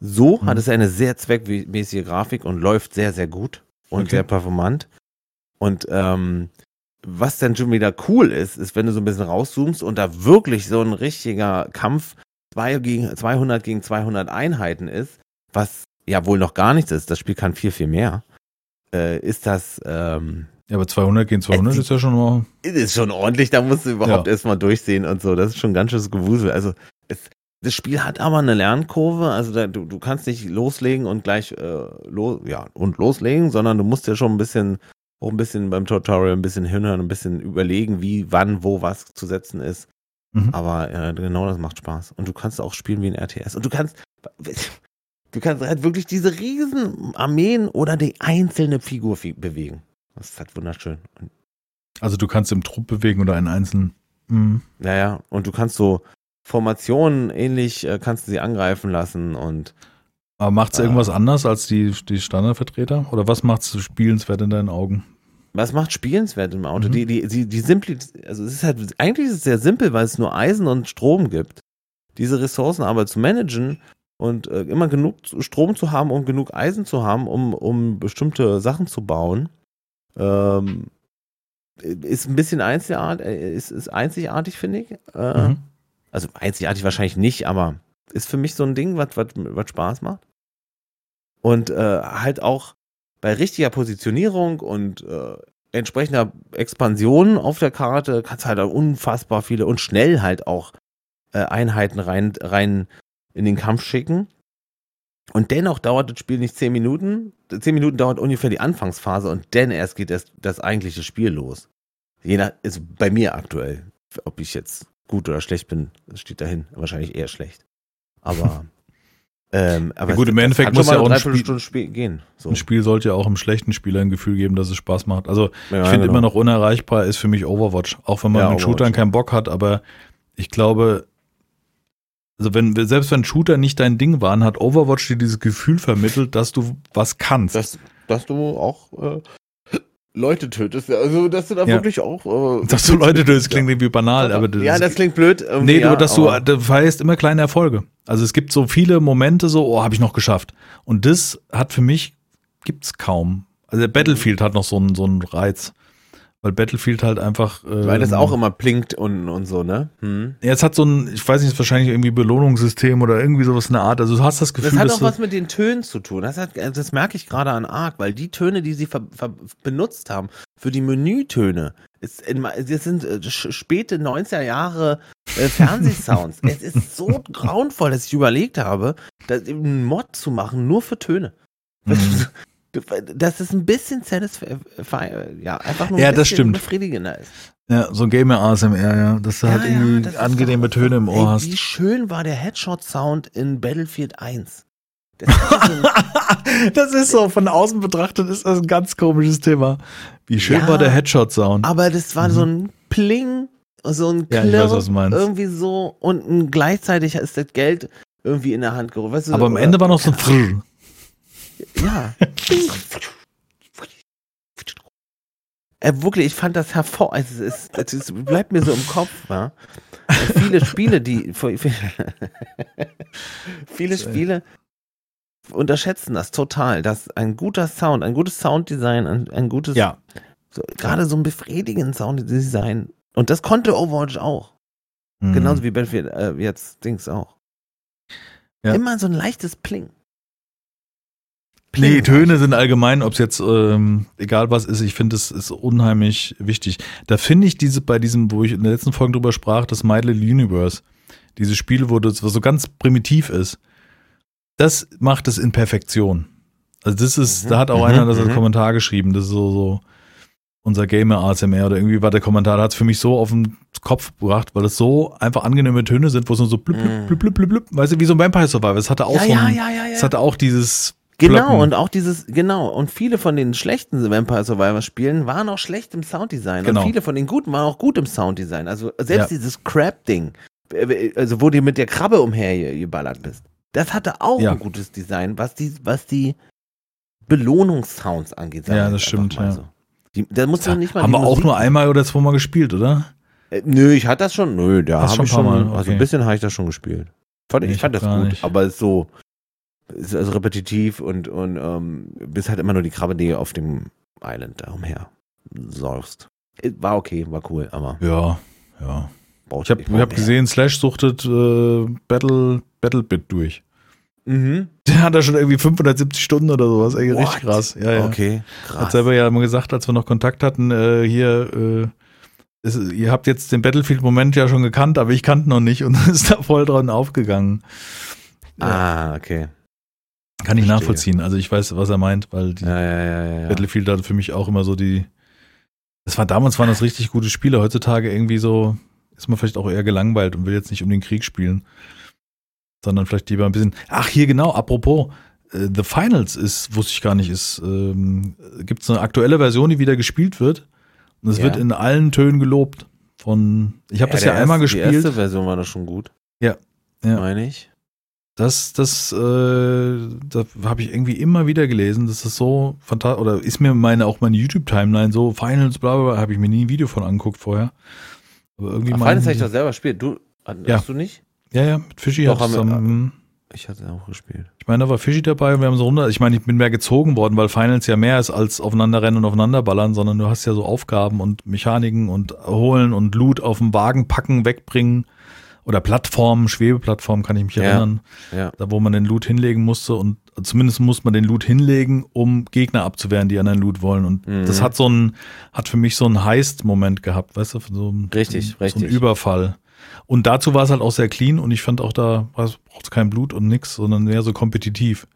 So Mhm. hat es eine sehr zweckmäßige Grafik und läuft sehr, sehr gut und Okay. sehr performant. Und ähm, was dann schon wieder cool ist, ist, wenn du so ein bisschen rauszoomst und da wirklich so ein richtiger Kampf zwei gegen, 200 gegen 200 Einheiten ist, was ja wohl noch gar nichts ist, das Spiel kann viel, viel mehr, äh, ist das, ähm, ja, aber 200 gegen 200 Es- ist ja schon mal. ist schon ordentlich, da musst du überhaupt Ja. erstmal durchsehen und so. Das ist schon ganz schönes Gewusel. Also das Spiel hat aber eine Lernkurve, also da, du, du kannst nicht loslegen und gleich äh, lo, ja, und loslegen, sondern du musst ja schon ein bisschen, auch ein bisschen beim Tutorial ein bisschen hinhören, ein bisschen überlegen, wie, wann, wo was zu setzen ist. Mhm. Aber äh, genau das macht Spaß. Und du kannst auch spielen wie ein RTS. Und du kannst, du kannst halt wirklich diese riesen Armeen oder die einzelne Figur fi- bewegen. Das ist halt wunderschön. Und Also du kannst im Trupp bewegen oder einen einzelnen. Mhm. Naja, und du kannst so Formationen ähnlich, äh, kannst du sie angreifen lassen und Aber macht es Ah. irgendwas anders als die, die Standardvertreter? Oder was macht es spielenswert in deinen Augen? was macht spielenswert im Auto? Mhm. Die, die, die, die simpli also es ist halt, eigentlich ist es sehr simpel, weil es nur Eisen und Strom gibt. Diese Ressourcen aber zu managen und äh, immer genug Strom zu haben und genug Eisen zu haben, um, um bestimmte Sachen zu bauen, ähm, ist ein bisschen einzigartig, äh, ist, ist einzigartig, finde ich. Äh, Mhm. Also einzigartig wahrscheinlich nicht, aber ist für mich so ein Ding, was, Spaß macht. Und äh, halt auch bei richtiger Positionierung und äh, entsprechender Expansion auf der Karte kannst du halt auch unfassbar viele und schnell halt auch äh, Einheiten rein, rein in den Kampf schicken. Und dennoch dauert das Spiel nicht zehn Minuten. Zehn Minuten dauert ungefähr die Anfangsphase und dann erst geht das, das eigentliche Spiel los. Je nach, ist bei mir aktuell. Ob ich jetzt gut oder schlecht bin, steht dahin. Wahrscheinlich eher schlecht. Aber, [LAUGHS] ähm, aber Ja gut, im Endeffekt muss ja auch ein Spiel- Spiel gehen. So. Ein Spiel sollte ja auch einem schlechten Spieler ein Gefühl geben, dass es Spaß macht. Also Ja, ich finde genau. immer noch unerreichbar ist für mich Overwatch. Auch wenn man Ja, mit Shootern Overwatch. keinen Bock hat, aber ich glaube, also wenn, selbst wenn Shooter nicht dein Ding waren, hat Overwatch dir dieses Gefühl vermittelt, dass du was kannst. dass, dass du auch äh, Leute tötest. Also, dass du da Ja. wirklich auch. Äh, dass du Leute, das klingt irgendwie banal, aber das, ja, das klingt blöd. irgendwie, Nee, du, ja, dass du, du feierst immer kleine Erfolge. Also es gibt so viele Momente so, oh, habe ich noch geschafft. Und das hat für mich, gibt's kaum. Also der Battlefield hat noch so einen, so einen Reiz. Weil Battlefield halt einfach. Ähm, Weil das auch immer blinkt und, und so, ne? Hm. Ja, es hat so ein, ich weiß nicht, ist wahrscheinlich irgendwie Belohnungssystem oder irgendwie sowas in der Art. Also du hast das Gefühl, Das hat auch was mit den Tönen zu tun. Das, hat, das merke ich gerade an Arc, weil die Töne, die sie benutzt haben für die Menütöne, ist in, das sind äh, späte 90er Jahre äh, [LAUGHS] Fernsehsounds. es ist so grauenvoll, dass ich überlegt habe, das, einen Mod zu machen, nur für Töne. [LAUGHS] Mhm. Das ist ein bisschen satisfying, ja, einfach nur ein Ja, das stimmt. befriedigender ist. ja, so ein Gamer ASMR, ja, dass du halt Ja, ja, irgendwie ist angenehme Töne im Ohr Ey, hast. Wie schön war der Headshot-Sound in Battlefield 1. Das ist [LAUGHS] das ist so, von außen betrachtet ist das ein ganz komisches Thema. Wie schön Ja. war der Headshot-Sound. aber das war so ein Pling, so ein Mhm. Ja, Klirr, weiß, irgendwie so und ein, gleichzeitig ist das Geld irgendwie in der Hand gerufen. Weißt du, Aber am Ende war noch so ein Frrr. Ja. Äh, wirklich, ich fand das hervor. Also es, ist, es bleibt mir so im Kopf, ja. Viele Spiele, die [LAUGHS] viele Spiele unterschätzen das total, dass ein guter Sound, ein gutes Sounddesign, ein, ein gutes, Ja. so, gerade so ein befriedigendes Sounddesign. Und das konnte Overwatch auch. Mhm. Genauso wie Battlefield äh, jetzt Dings auch. Ja. Immer so ein leichtes Pling. Nee, Pling. Töne sind allgemein, ob es jetzt ähm, egal was ist, ich finde, es ist unheimlich wichtig. Da finde ich diese bei diesem, wo ich in der letzten Folge drüber sprach, das My Little Universe, diese Spiele, wo das was so ganz primitiv ist, das macht es in Perfektion. Also das ist, Mhm, da hat auch mhm, einer das als mhm. Kommentar geschrieben, das ist so, so unser Gamer ASMR oder irgendwie war der Kommentar, da hat es für mich so auf den Kopf gebracht, weil es so einfach angenehme Töne sind, wo es nur so blub, blub, Mhm. blub, blub, blub, blub, weißt du, wie so ein Vampire Survivor. Es hatte auch Ja, so ja, ein, ja, ja, ja. es hatte auch dieses Genau, und auch dieses, genau, und viele von den schlechten Vampire Survivor Spielen waren auch schlecht im Sounddesign. Genau. Und viele von den guten waren auch gut im Sounddesign. Also selbst Ja. dieses Crab-Ding, äh, also wo du mit der Krabbe umhergeballert bist, das hatte auch Ja. ein gutes Design, was die, was die Belohnungssounds angeht. Ja, das stimmt, ja. so. Die, da muss man nicht mal Haben wir auch Musik- nur einmal oder zweimal gespielt, oder? Äh, nö, ich hatte das schon. Nö, da habe ich schon Mal, Also okay. ein bisschen habe ich das schon gespielt. Fand, Nee, ich fand das gut, nicht. aber es ist so ist also repetitiv und, und ähm, bist halt immer nur die Krabbe, die auf dem Island da umher säufst. Äh, War okay, war cool, aber Ja, ja. Ich habe hab gesehen, Slash suchtet äh, Battle, Battlebit durch. Mhm. Der hat da schon irgendwie 570 Stunden oder sowas. Ey, What? richtig krass. Ja, ja. Okay, Hat krass. selber ja immer gesagt, als wir noch Kontakt hatten, äh, hier, äh, ist, ihr habt jetzt den Battlefield-Moment ja schon gekannt, aber ich kannte noch nicht und [LAUGHS] ist da voll dran aufgegangen. Ah, okay. Kann ich verstehe. nachvollziehen. Also ich weiß, was er meint, weil die Ja, ja, ja. Battlefield hat für mich auch immer so die. Das war damals waren das richtig gute Spiele. Heutzutage irgendwie so ist man vielleicht auch eher gelangweilt und will jetzt nicht um den Krieg spielen, sondern vielleicht lieber ein bisschen. Ach hier genau. Apropos äh, The Finals ist wusste ich gar nicht ist ähm, gibt es eine aktuelle Version, die wieder gespielt wird und es wird in allen Tönen gelobt. Von ich habe das ja der einmal erste, Die gespielt. erste Version war doch schon gut. Ja. Ja. Meine ich. Das, das, äh, da habe ich irgendwie immer wieder gelesen, das ist so fantastisch, oder ist mir meine, auch meine YouTube-Timeline so, Finals, bla, bla, bla, habe ich mir nie ein Video von angeguckt vorher. Aber irgendwie Aber Finals habe ich doch selber gespielt. Du, hast Ja. du nicht? Ja, ja, mit Fischi Doch, haben wir- zusammen, Ich hatte auch gespielt. ich meine, da war Fischi dabei und wir haben so runter, ich meine, ich bin mehr gezogen worden, weil Finals ja mehr ist als aufeinander rennen und aufeinander ballern, sondern du hast ja so Aufgaben und Mechaniken und holen und Loot auf den Wagen packen, wegbringen oder Plattformen, Schwebeplattformen, kann ich mich Ja. erinnern. Ja. da wo man den Loot hinlegen musste und zumindest muss man den Loot hinlegen, um Gegner abzuwehren, die anderen Loot wollen. Und Mhm. das hat so ein, hat für mich so einen Heist-Moment gehabt, weißt du, so ein, Richtig, so ein richtig. Überfall. Und dazu war es halt auch sehr clean und ich fand auch da braucht es kein Blut und nix, sondern mehr so kompetitiv.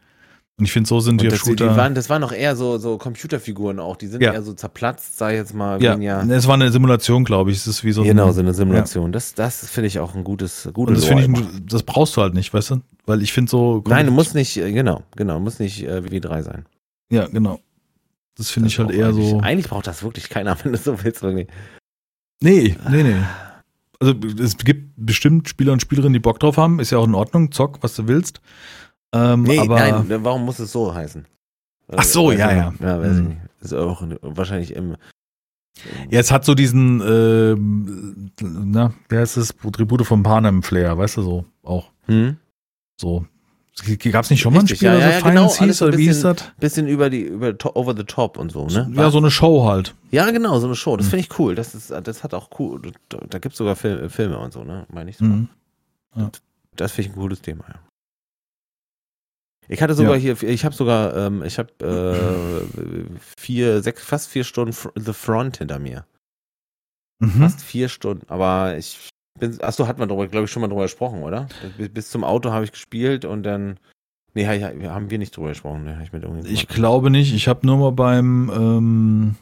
Und ich finde, so sind die das, die Shooter. waren, das waren noch eher so, so Computerfiguren auch. Die sind Ja. eher so zerplatzt, sag ich jetzt mal. ja, weniger- es war eine Simulation, glaube ich. Es ist wie so ein, genau, so eine Simulation. Das, das finde ich auch ein gutes, gutes und das finde ich, das brauchst du halt nicht, weißt du? Weil ich finde so. Nein, du musst nicht, äh, genau, genau, muss nicht äh, wie drei sein. Ja, genau. Das finde ich halt eher eigentlich, so. Eigentlich braucht das wirklich keiner, [LAUGHS] wenn du so willst. Irgendwie. Nee, nee, nee. Also es gibt bestimmt Spieler und Spielerinnen, die Bock drauf haben. Ist ja auch in Ordnung. Zock, was du willst. Ähm, Nee, aber nein, warum muss es so heißen? Ach so, Weiß ja, ja. Ja, weiß ich Hm. nicht. Ist auch wahrscheinlich im. ja, es hat so diesen, ähm, na, wie heißt es, Tribute von Panem-Flair, weißt du so, auch Hm? so. Gab es nicht schon mal ein Spiel, ja, ja, so ja, genau, hieß, so oder wie hieß bisschen- das? Bisschen über die, über over the top und so, ne? Ja, so eine Show halt. Ja, genau, so eine Show. Das Hm. finde ich cool. Das ist, das hat auch cool. Da, da gibt es sogar Fil Filme und so, ne? Meine ich so. Mhm. Das finde ich ein cooles Thema, ja. Ich hatte sogar Ja. hier, ich habe sogar, ähm, ich habe äh, vier, sechs, fast vier Stunden The Front hinter mir. Mhm. Fast vier Stunden. Aber ich bin, achso, hat man darüber, glaube ich, schon mal drüber gesprochen, oder? Bis, zum Auto habe ich gespielt und dann, nee, ha- ha- haben wir nicht drüber gesprochen. Ne? Ich Ich glaube nicht. Ich habe nur mal beim, ähm,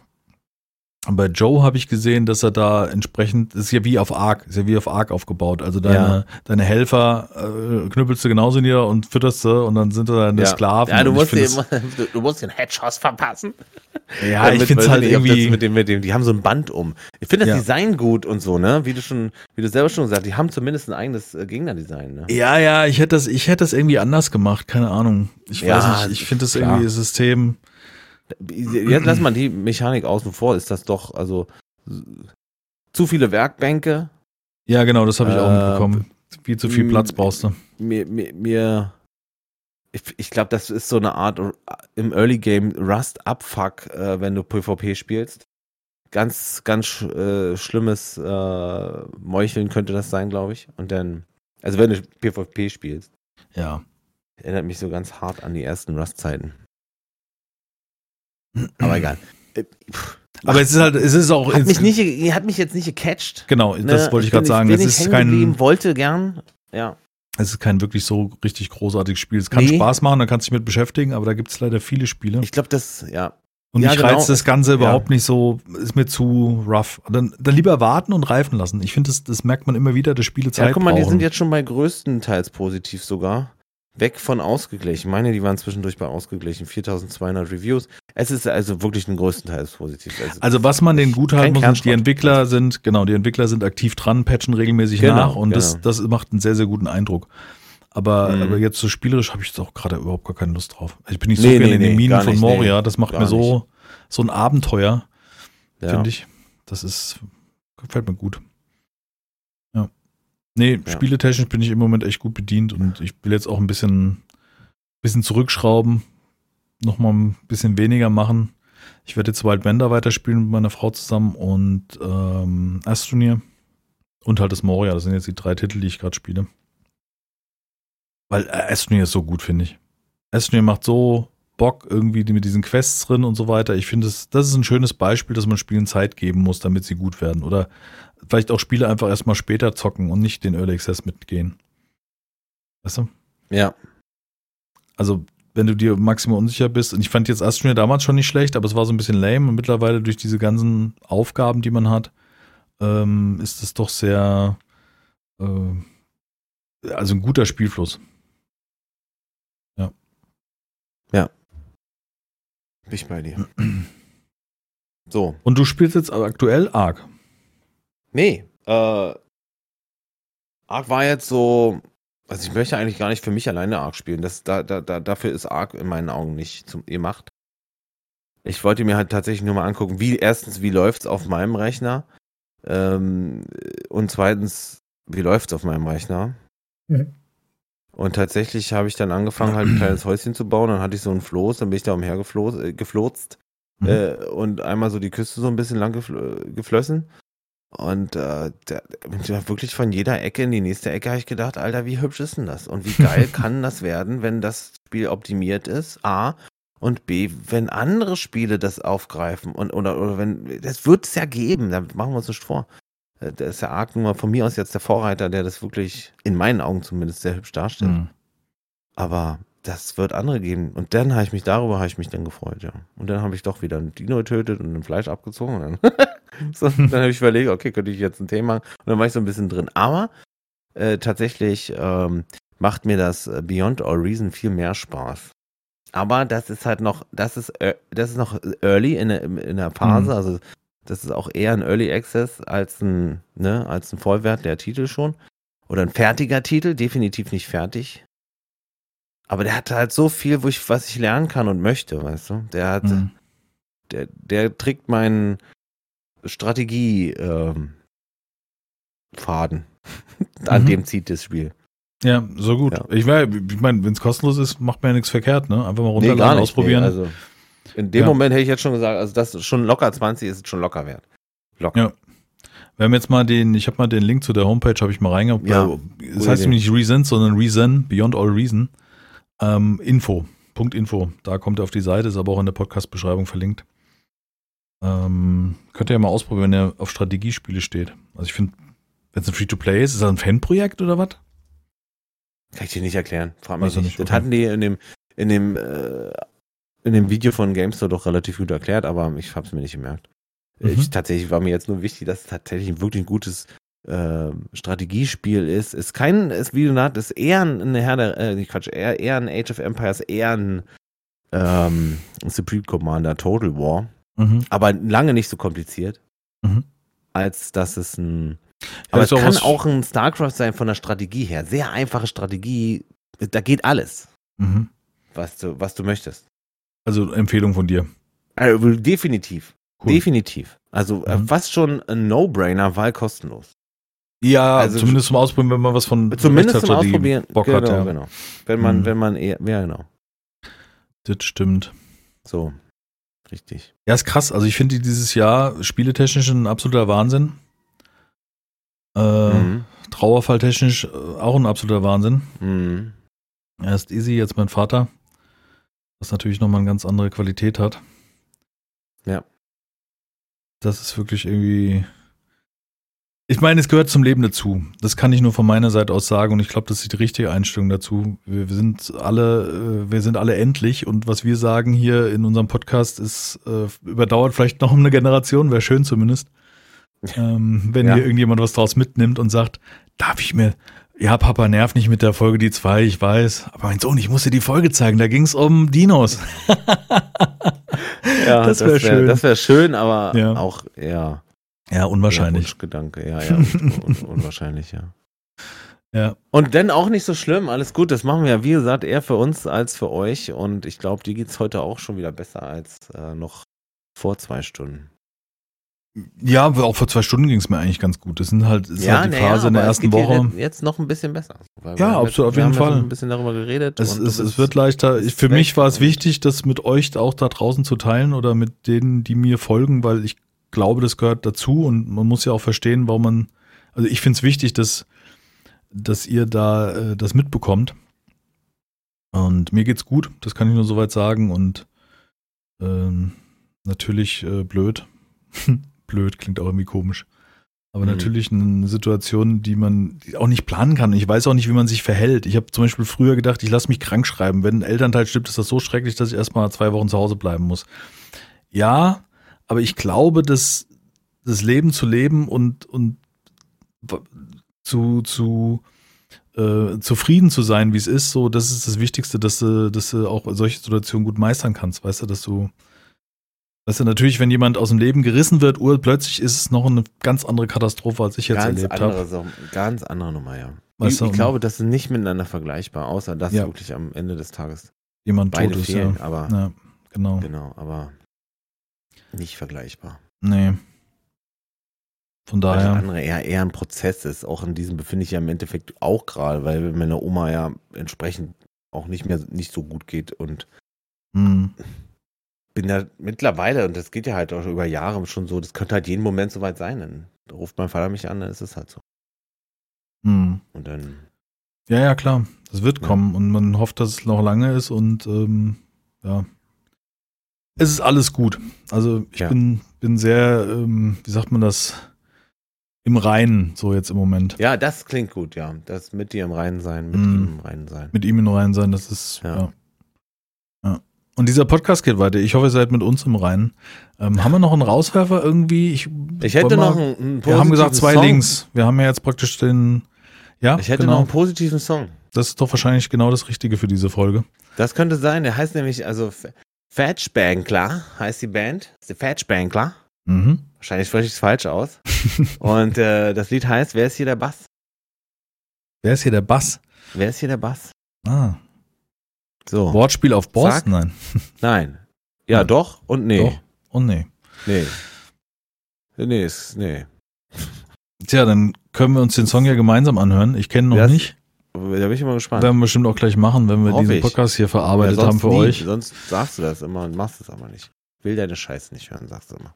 bei Joe habe ich gesehen, dass er da entsprechend, ist ja wie auf Ark, ist ja wie auf Ark aufgebaut. Also deine, Ja. deine Helfer äh, knüppelst du genauso nieder und fütterst sie und dann sind da deine Sklaven. Ja, du musst, den, du, [LAUGHS] du musst den Headshots verpassen. ja, ich finde es halt irgendwie. Mit dem, mit dem, die haben so ein Band um. Ich finde das Ja. Design gut und so, ne? Wie du schon, wie du selber schon gesagt hast, die haben zumindest ein eigenes äh, Gegnerdesign, ne? Ja, ja, ich hätte das, ich hätte das irgendwie anders gemacht, keine Ahnung. Ich Ja, weiß nicht, ich finde das irgendwie System. Jetzt lass mal die Mechanik außen vor, ist das doch, also zu viele Werkbänke. Ja, genau, das habe ich auch Äh, mitbekommen. Viel zu viel Platz brauchst du. Mir, mir, mir ich, ich glaube, das ist so eine Art äh, im Early Game Rust Abfuck, äh, wenn du PvP spielst. Ganz, ganz sch äh, schlimmes äh, Meucheln könnte das sein, glaube ich. Und dann, also wenn du PvP spielst, Ja. erinnert mich so ganz hart an die ersten Rust-Zeiten. Aber egal. Äh, Aber es ist halt, es ist auch. hat mich nicht, hat mich jetzt nicht gecatcht. Genau, Ne, das wollte ich gerade sagen. Es nicht ist kein, wollte gern. Ja. es ist kein wirklich so richtig großartiges Spiel. Es kann Nee. Spaß machen, da kannst du dich mit beschäftigen, aber da gibt es leider viele Spiele. Ich glaube, das, ja. Und ja, mich genau. reizt das Ganze überhaupt nicht so, ist mir zu rough. Dann, dann lieber warten und reifen lassen. Ich finde, das, das merkt man immer wieder, dass Spiele Zeit Ja, guck mal, die brauchen. sind jetzt schon bei größtenteils positiv sogar. Weg von ausgeglichen. Ich meine, die waren zwischendurch bei ausgeglichen. 4200 Reviews. Es ist also wirklich ein größtenteils positiv. also was man den gut halten muss, ist, die Entwickler sind, genau, die Entwickler sind aktiv dran, patchen regelmäßig Genau, nach und das, genau. das macht einen sehr, sehr guten Eindruck. Aber, Mhm. aber jetzt so spielerisch habe ich jetzt auch gerade überhaupt gar keine Lust drauf. Ich bin nicht so Nee, gerne nee, in den nee, Minen gar von Moria. nee, das macht mir so, so ein Abenteuer, ja. finde ich. Das ist, gefällt mir gut. Nee, Ja. spieletechnisch bin ich im Moment echt gut bedient und ich will jetzt auch ein bisschen, bisschen zurückschrauben, nochmal ein bisschen weniger machen. Ich werde jetzt Wild Bender weiterspielen mit meiner Frau zusammen und ähm, Astroneer und halt das Moria. Das sind jetzt die drei Titel, die ich gerade spiele. Weil äh, Astroneer ist so gut, finde ich. Astroneer macht so Bock irgendwie mit diesen Quests drin und so weiter. Ich finde, das, das ist ein schönes Beispiel, dass man Spielen Zeit geben muss, damit sie gut werden. Oder vielleicht auch Spiele einfach erstmal später zocken und nicht den Early Access mitgehen. Weißt du? ja. Also, wenn du dir maximal unsicher bist, und ich fand jetzt Astroneer damals schon nicht schlecht, aber es war so ein bisschen lame und mittlerweile durch diese ganzen Aufgaben, die man hat, ähm, ist es doch sehr, äh, also ein guter Spielfluss. Bin ich bei dir. [CLEARS THROAT] So. Und du spielst jetzt aktuell Ark. Nee. Äh, Ark war jetzt so. Also ich möchte eigentlich gar nicht für mich alleine Ark spielen. Das, da, da, da, dafür ist Ark in meinen Augen nicht zum, gemacht. Ich wollte mir halt tatsächlich nur mal angucken, wie erstens, wie läuft's auf meinem Rechner? Ähm, und zweitens, wie läuft's auf meinem Rechner? Mhm. Und tatsächlich habe ich dann angefangen, halt ein kleines [CLEARS THROAT] Häuschen zu bauen. Dann hatte ich so einen Floß, dann bin ich da umher geflo- äh, geflotzt Mhm. äh, und einmal so die Küste so ein bisschen lang gefl äh, geflossen. Und äh, der, der, wirklich von jeder Ecke in die nächste Ecke habe ich gedacht, Alter, wie hübsch ist denn das? Und wie geil [LAUGHS] kann das werden, wenn das Spiel optimiert ist? A. Und B, wenn andere Spiele das aufgreifen und oder, oder wenn, das wird es ja geben, da machen wir uns nicht vor. Äh, Da ist der Arc mal von mir aus jetzt der Vorreiter, der das wirklich, in meinen Augen zumindest, sehr hübsch darstellt. Mhm. Aber das wird andere geben. Und dann habe ich mich, darüber habe ich mich dann gefreut, ja. Und dann habe ich doch wieder ein Dino getötet und ein Fleisch abgezogen. Dann, [LAUGHS] so, [LAUGHS] dann habe ich überlegt, okay, könnte ich jetzt ein Thema. Und dann war ich so ein bisschen drin. Aber äh, tatsächlich ähm, macht mir das äh, Beyond All Reason viel mehr Spaß. Aber das ist halt noch, das ist, äh, das ist noch early in der, in der Phase. Mhm. Also das ist auch eher ein Early Access als ein, ne, als ein Vollwert der Titel schon. Oder ein fertiger Titel, definitiv nicht fertig. Aber der hat halt so viel, wo ich, was ich lernen kann und möchte, weißt du? Der hat, Mhm. der, der trägt meinen Strategie, ähm. [LAUGHS] An Mhm. dem zieht das Spiel. Ja, so gut. Ja. Ich, ich meine, wenn es kostenlos ist, macht man ja nichts verkehrt, ne? Einfach mal runterladen, nicht, ausprobieren. Nee, also in dem Ja. Moment hätte ich jetzt schon gesagt, also das ist schon locker 20 ist schon locker wert. Locker. Ja. Wir haben jetzt mal den, ich habe mal den Link zu der Homepage, habe ich mal reingehabt. Ja, Es gute heißt nämlich Reason, sondern Reason, Beyond All Reason. Ähm, Info, Punkt Info. Da kommt er auf die Seite, ist aber auch in der Podcast-Beschreibung verlinkt. Ähm, könnt ihr ja mal ausprobieren, wenn er auf Strategiespiele steht. Also ich finde, wenn es ein Free-to-Play ist, ist das ein Fanprojekt oder was? Kann ich dir nicht erklären. Frag mich er nicht. nicht, Das okay. hatten die in dem, in dem, äh, in dem Video von GameStore doch relativ gut erklärt, aber ich hab's mir nicht gemerkt. Mhm. Ich, tatsächlich war mir jetzt nur wichtig, dass es tatsächlich ein wirklich gutes äh, Strategiespiel ist. Ist kein, ist wie du gesagt ist eher ein Herr der, äh, Quatsch, eher, eher ein Age of Empires, eher ein ähm, Supreme Commander Total War. Mhm. Aber lange nicht so kompliziert, mhm. als dass es ein. Aber es kann auch ein StarCraft sein von der Strategie her. Sehr einfache Strategie. Da geht alles, mhm. was, du, was du möchtest. Also Empfehlung von dir. Also, definitiv. Cool. Definitiv. Also äh, mhm. fast schon ein No-Brainer, weil kostenlos. Ja, also zumindest zum Ausprobieren, wenn man was von zumindest zum Ausprobieren Bock genau, hat, ja. genau. Wenn man, mhm. wenn man eher, ja genau. Das stimmt. So, richtig. Ja, ist krass. Also ich finde dieses Jahr spieletechnisch ein absoluter Wahnsinn. Äh, mhm. Trauerfalltechnisch äh, auch ein absoluter Wahnsinn. Mhm. Erst Easy, jetzt mein Vater. Was natürlich nochmal eine ganz andere Qualität hat. Ja. Das ist wirklich irgendwie. Ich meine, es gehört zum Leben dazu. Das kann ich nur von meiner Seite aus sagen und ich glaube, das ist die richtige Einstellung dazu. Wir, sind alle, äh, wir sind alle endlich und was wir sagen hier in unserem Podcast ist äh, überdauert vielleicht noch eine Generation, wäre schön zumindest. [LAUGHS] Ähm, wenn ja. hier irgendjemand was draus mitnimmt und sagt, darf ich mir, ja, Papa, nerv nicht mit der Folge die zwei, ich weiß. Aber mein Sohn, ich muss dir die Folge zeigen, da ging es um Dinos. [LAUGHS] ja, das wäre wär, schön. Das wäre schön, aber ja. auch, ja. Ja, unwahrscheinlich. Gedanke, ja, ja, [LAUGHS] un unwahrscheinlich, ja. Ja. Und dann auch nicht so schlimm, alles gut, das machen wir ja, wie gesagt, eher für uns als für euch. Und ich glaube, dir geht es heute auch schon wieder besser als äh, noch vor zwei Stunden. Ja, auch vor zwei Stunden ging es mir eigentlich ganz gut. Das sind halt, ist ja, halt die Phase ja, in der ersten Woche. Jetzt noch ein bisschen besser. ja, absolut, auf jeden Fall. ein bisschen darüber geredet. Es, es, es wird leichter. Für mich war es wichtig, das mit euch auch da draußen zu teilen oder mit denen, die mir folgen, weil ich glaube, das gehört dazu und man muss ja auch verstehen, warum man. Also ich finde es wichtig, dass, dass ihr da äh, das mitbekommt. Und mir geht's gut, das kann ich nur soweit sagen. Und ähm, natürlich äh, blöd. [LAUGHS] blöd, klingt auch irgendwie komisch. Aber mhm. natürlich eine Situation, die man auch nicht planen kann. Ich weiß auch nicht, wie man sich verhält. Ich habe zum Beispiel früher gedacht, ich lasse mich krank schreiben. Wenn ein Elternteil stirbt, ist das so schrecklich, dass ich erstmal zwei Wochen zu Hause bleiben muss. Ja, aber ich glaube, dass das Leben zu leben und, und zu, zu äh, zufrieden zu sein, wie es ist, so, das ist das Wichtigste, dass du, dass du auch solche Situationen gut meistern kannst. Weißt du, dass du Weißt du, natürlich, wenn jemand aus dem Leben gerissen wird, plötzlich ist es noch eine ganz andere Katastrophe, als ich jetzt ganz erlebt habe. So, ganz andere Nummer, ja. Weißt ich, ich glaube, das ist nicht miteinander vergleichbar, außer dass ja. wirklich am Ende des Tages jemand beide tot ist, fehlen, ja. aber ja, genau. genau, aber nicht vergleichbar. Nee. Von daher. Weil andere eher, eher ein Prozess ist. Auch in diesem befinde ich ja im Endeffekt auch gerade, weil meine Oma ja entsprechend auch nicht mehr nicht so gut geht und hm bin ja mittlerweile, und das geht ja halt auch über Jahre schon so, das könnte halt jeden Moment soweit sein. Dann ruft mein Vater mich an, dann ist es halt so. Hm. Und dann. Ja, ja, klar. Das wird ja. kommen und man hofft, dass es noch lange ist und ähm, ja. Es ist alles gut. Also ich ja. bin, bin sehr, ähm, wie sagt man das, im Reinen, so jetzt im Moment. Ja, das klingt gut, ja. Das mit dir im Reinen sein, mit mm. ihm im Reinen sein. Mit ihm im Reinen sein, das ist, ja. ja. Und dieser Podcast geht weiter. Ich hoffe, ihr seid mit uns im Reinen. Ähm, haben wir noch einen Rauswerfer irgendwie? Ich, ich hätte noch einen, Wir haben gesagt zwei Song. Links. Wir haben ja jetzt praktisch den. Ja, ich hätte genau. noch einen positiven Song. Das ist doch wahrscheinlich genau das Richtige für diese Folge. Das könnte sein. Der heißt nämlich, also Fatch Bankler heißt die Band. Die Fatch Bankler. Mhm. Wahrscheinlich spreche ich es falsch aus. [LAUGHS] Und äh, das Lied heißt, wer ist hier der Bass? Wer ist hier der Bass? Wer ist hier der Bass? Ah. So. Wortspiel auf Boss? Zack. Nein. [LAUGHS] Nein. Ja, ja, doch und nee. Doch und nee. Nee. Nee, ist, nee. Tja, dann können wir uns den Song ja gemeinsam anhören. Ich kenne noch das, nicht. Da bin ich immer gespannt. Werden wir bestimmt auch gleich machen, wenn wir Hoffe diesen Podcast hier verarbeitet haben für nie, euch. Sonst sagst du das immer und machst es aber nicht. Ich will deine Scheiße nicht hören, sagst du immer.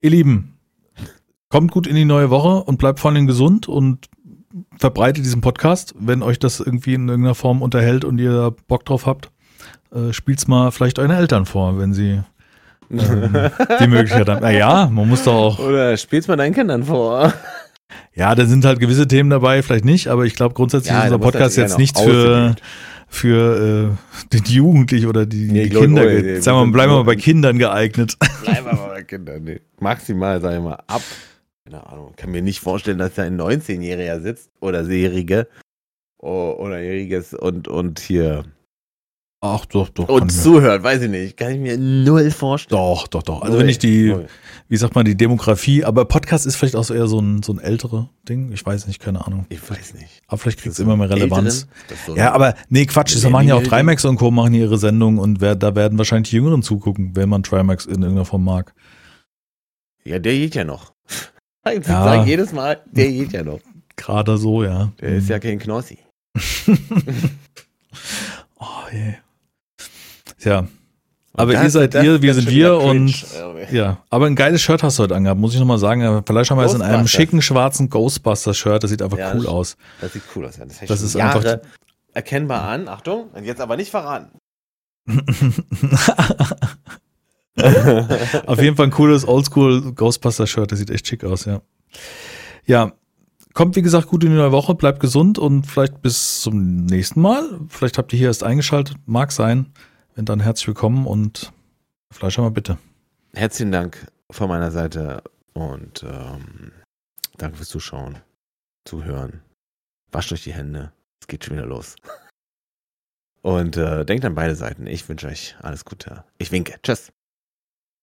Ihr Lieben, kommt gut in die neue Woche und bleibt vor allem gesund und verbreitet diesen Podcast, wenn euch das irgendwie in irgendeiner Form unterhält und ihr Bock drauf habt. Äh, spielt's mal vielleicht euren Eltern vor, wenn sie ähm, [LAUGHS] die Möglichkeit haben. Naja, man muss doch auch. Oder spiel's mal deinen Kindern vor. [LAUGHS] Ja, da sind halt gewisse Themen dabei, vielleicht nicht, aber ich glaube grundsätzlich ja, ist unser Podcast jetzt nichts für, für äh, den Jugendlichen oder die, Nee, die Kinder. ge- nee, sagen wir wir mal, bleiben wir mal bei nur- Kindern geeignet. Bleiben wir mal bei Kindern. Nee. Maximal, sag ich mal, ab. Keine Ahnung. Kann mir nicht vorstellen, dass da ein 19-Jähriger sitzt oder Sehrige oder Jähriges und, und hier Ach doch, doch. und zuhört. Weiß ich nicht. Kann ich mir null vorstellen. Doch, doch, doch. Also Null. wenn ich die, Null. wie sagt man, die Demografie, aber Podcast ist vielleicht auch so eher so ein, so ein ältere Ding. Ich weiß nicht, keine Ahnung. Ich weiß nicht. Aber vielleicht kriegt es immer mehr Relevanz. So Ja, aber nee, Quatsch, das machen ja auch Trimax und Co. machen ihre Sendung und wer, da werden wahrscheinlich die Jüngeren zugucken, wenn man Trimax in irgendeiner Form mag. Ja, der geht ja noch. Ich Ja. sag jedes Mal, der geht ja noch. Gerade so, ja. Der ist ja kein Knossi. [LAUGHS] oh, je. Ja. Aber Das- ihr seid ihr, wir sind wir und ja, aber ein geiles Shirt hast du heute angehabt, muss ich nochmal sagen. Vielleicht haben wir es in einem schicken schwarzen Ghostbusters-Shirt, das sieht einfach Ja, cool das- aus. Das sieht cool aus. Ja. Das, Das ist einfach- Jahre erkennbar an. Achtung, und jetzt aber nicht verraten. [LAUGHS] [LAUGHS] Auf jeden Fall ein cooles Oldschool Ghostbuster Shirt, das sieht echt schick aus, ja. Ja, kommt wie gesagt gut in die neue Woche, bleibt gesund und vielleicht bis zum nächsten Mal. Vielleicht habt ihr hier erst eingeschaltet, mag sein. Wenn dann herzlich willkommen und Fleisch mal bitte. Herzlichen Dank von meiner Seite und ähm, danke fürs Zuschauen, Zuhören. Wascht euch die Hände. Es geht schon wieder los. [LAUGHS] Und äh, denkt an beide Seiten. Ich wünsche euch alles Gute. Ich winke. Tschüss.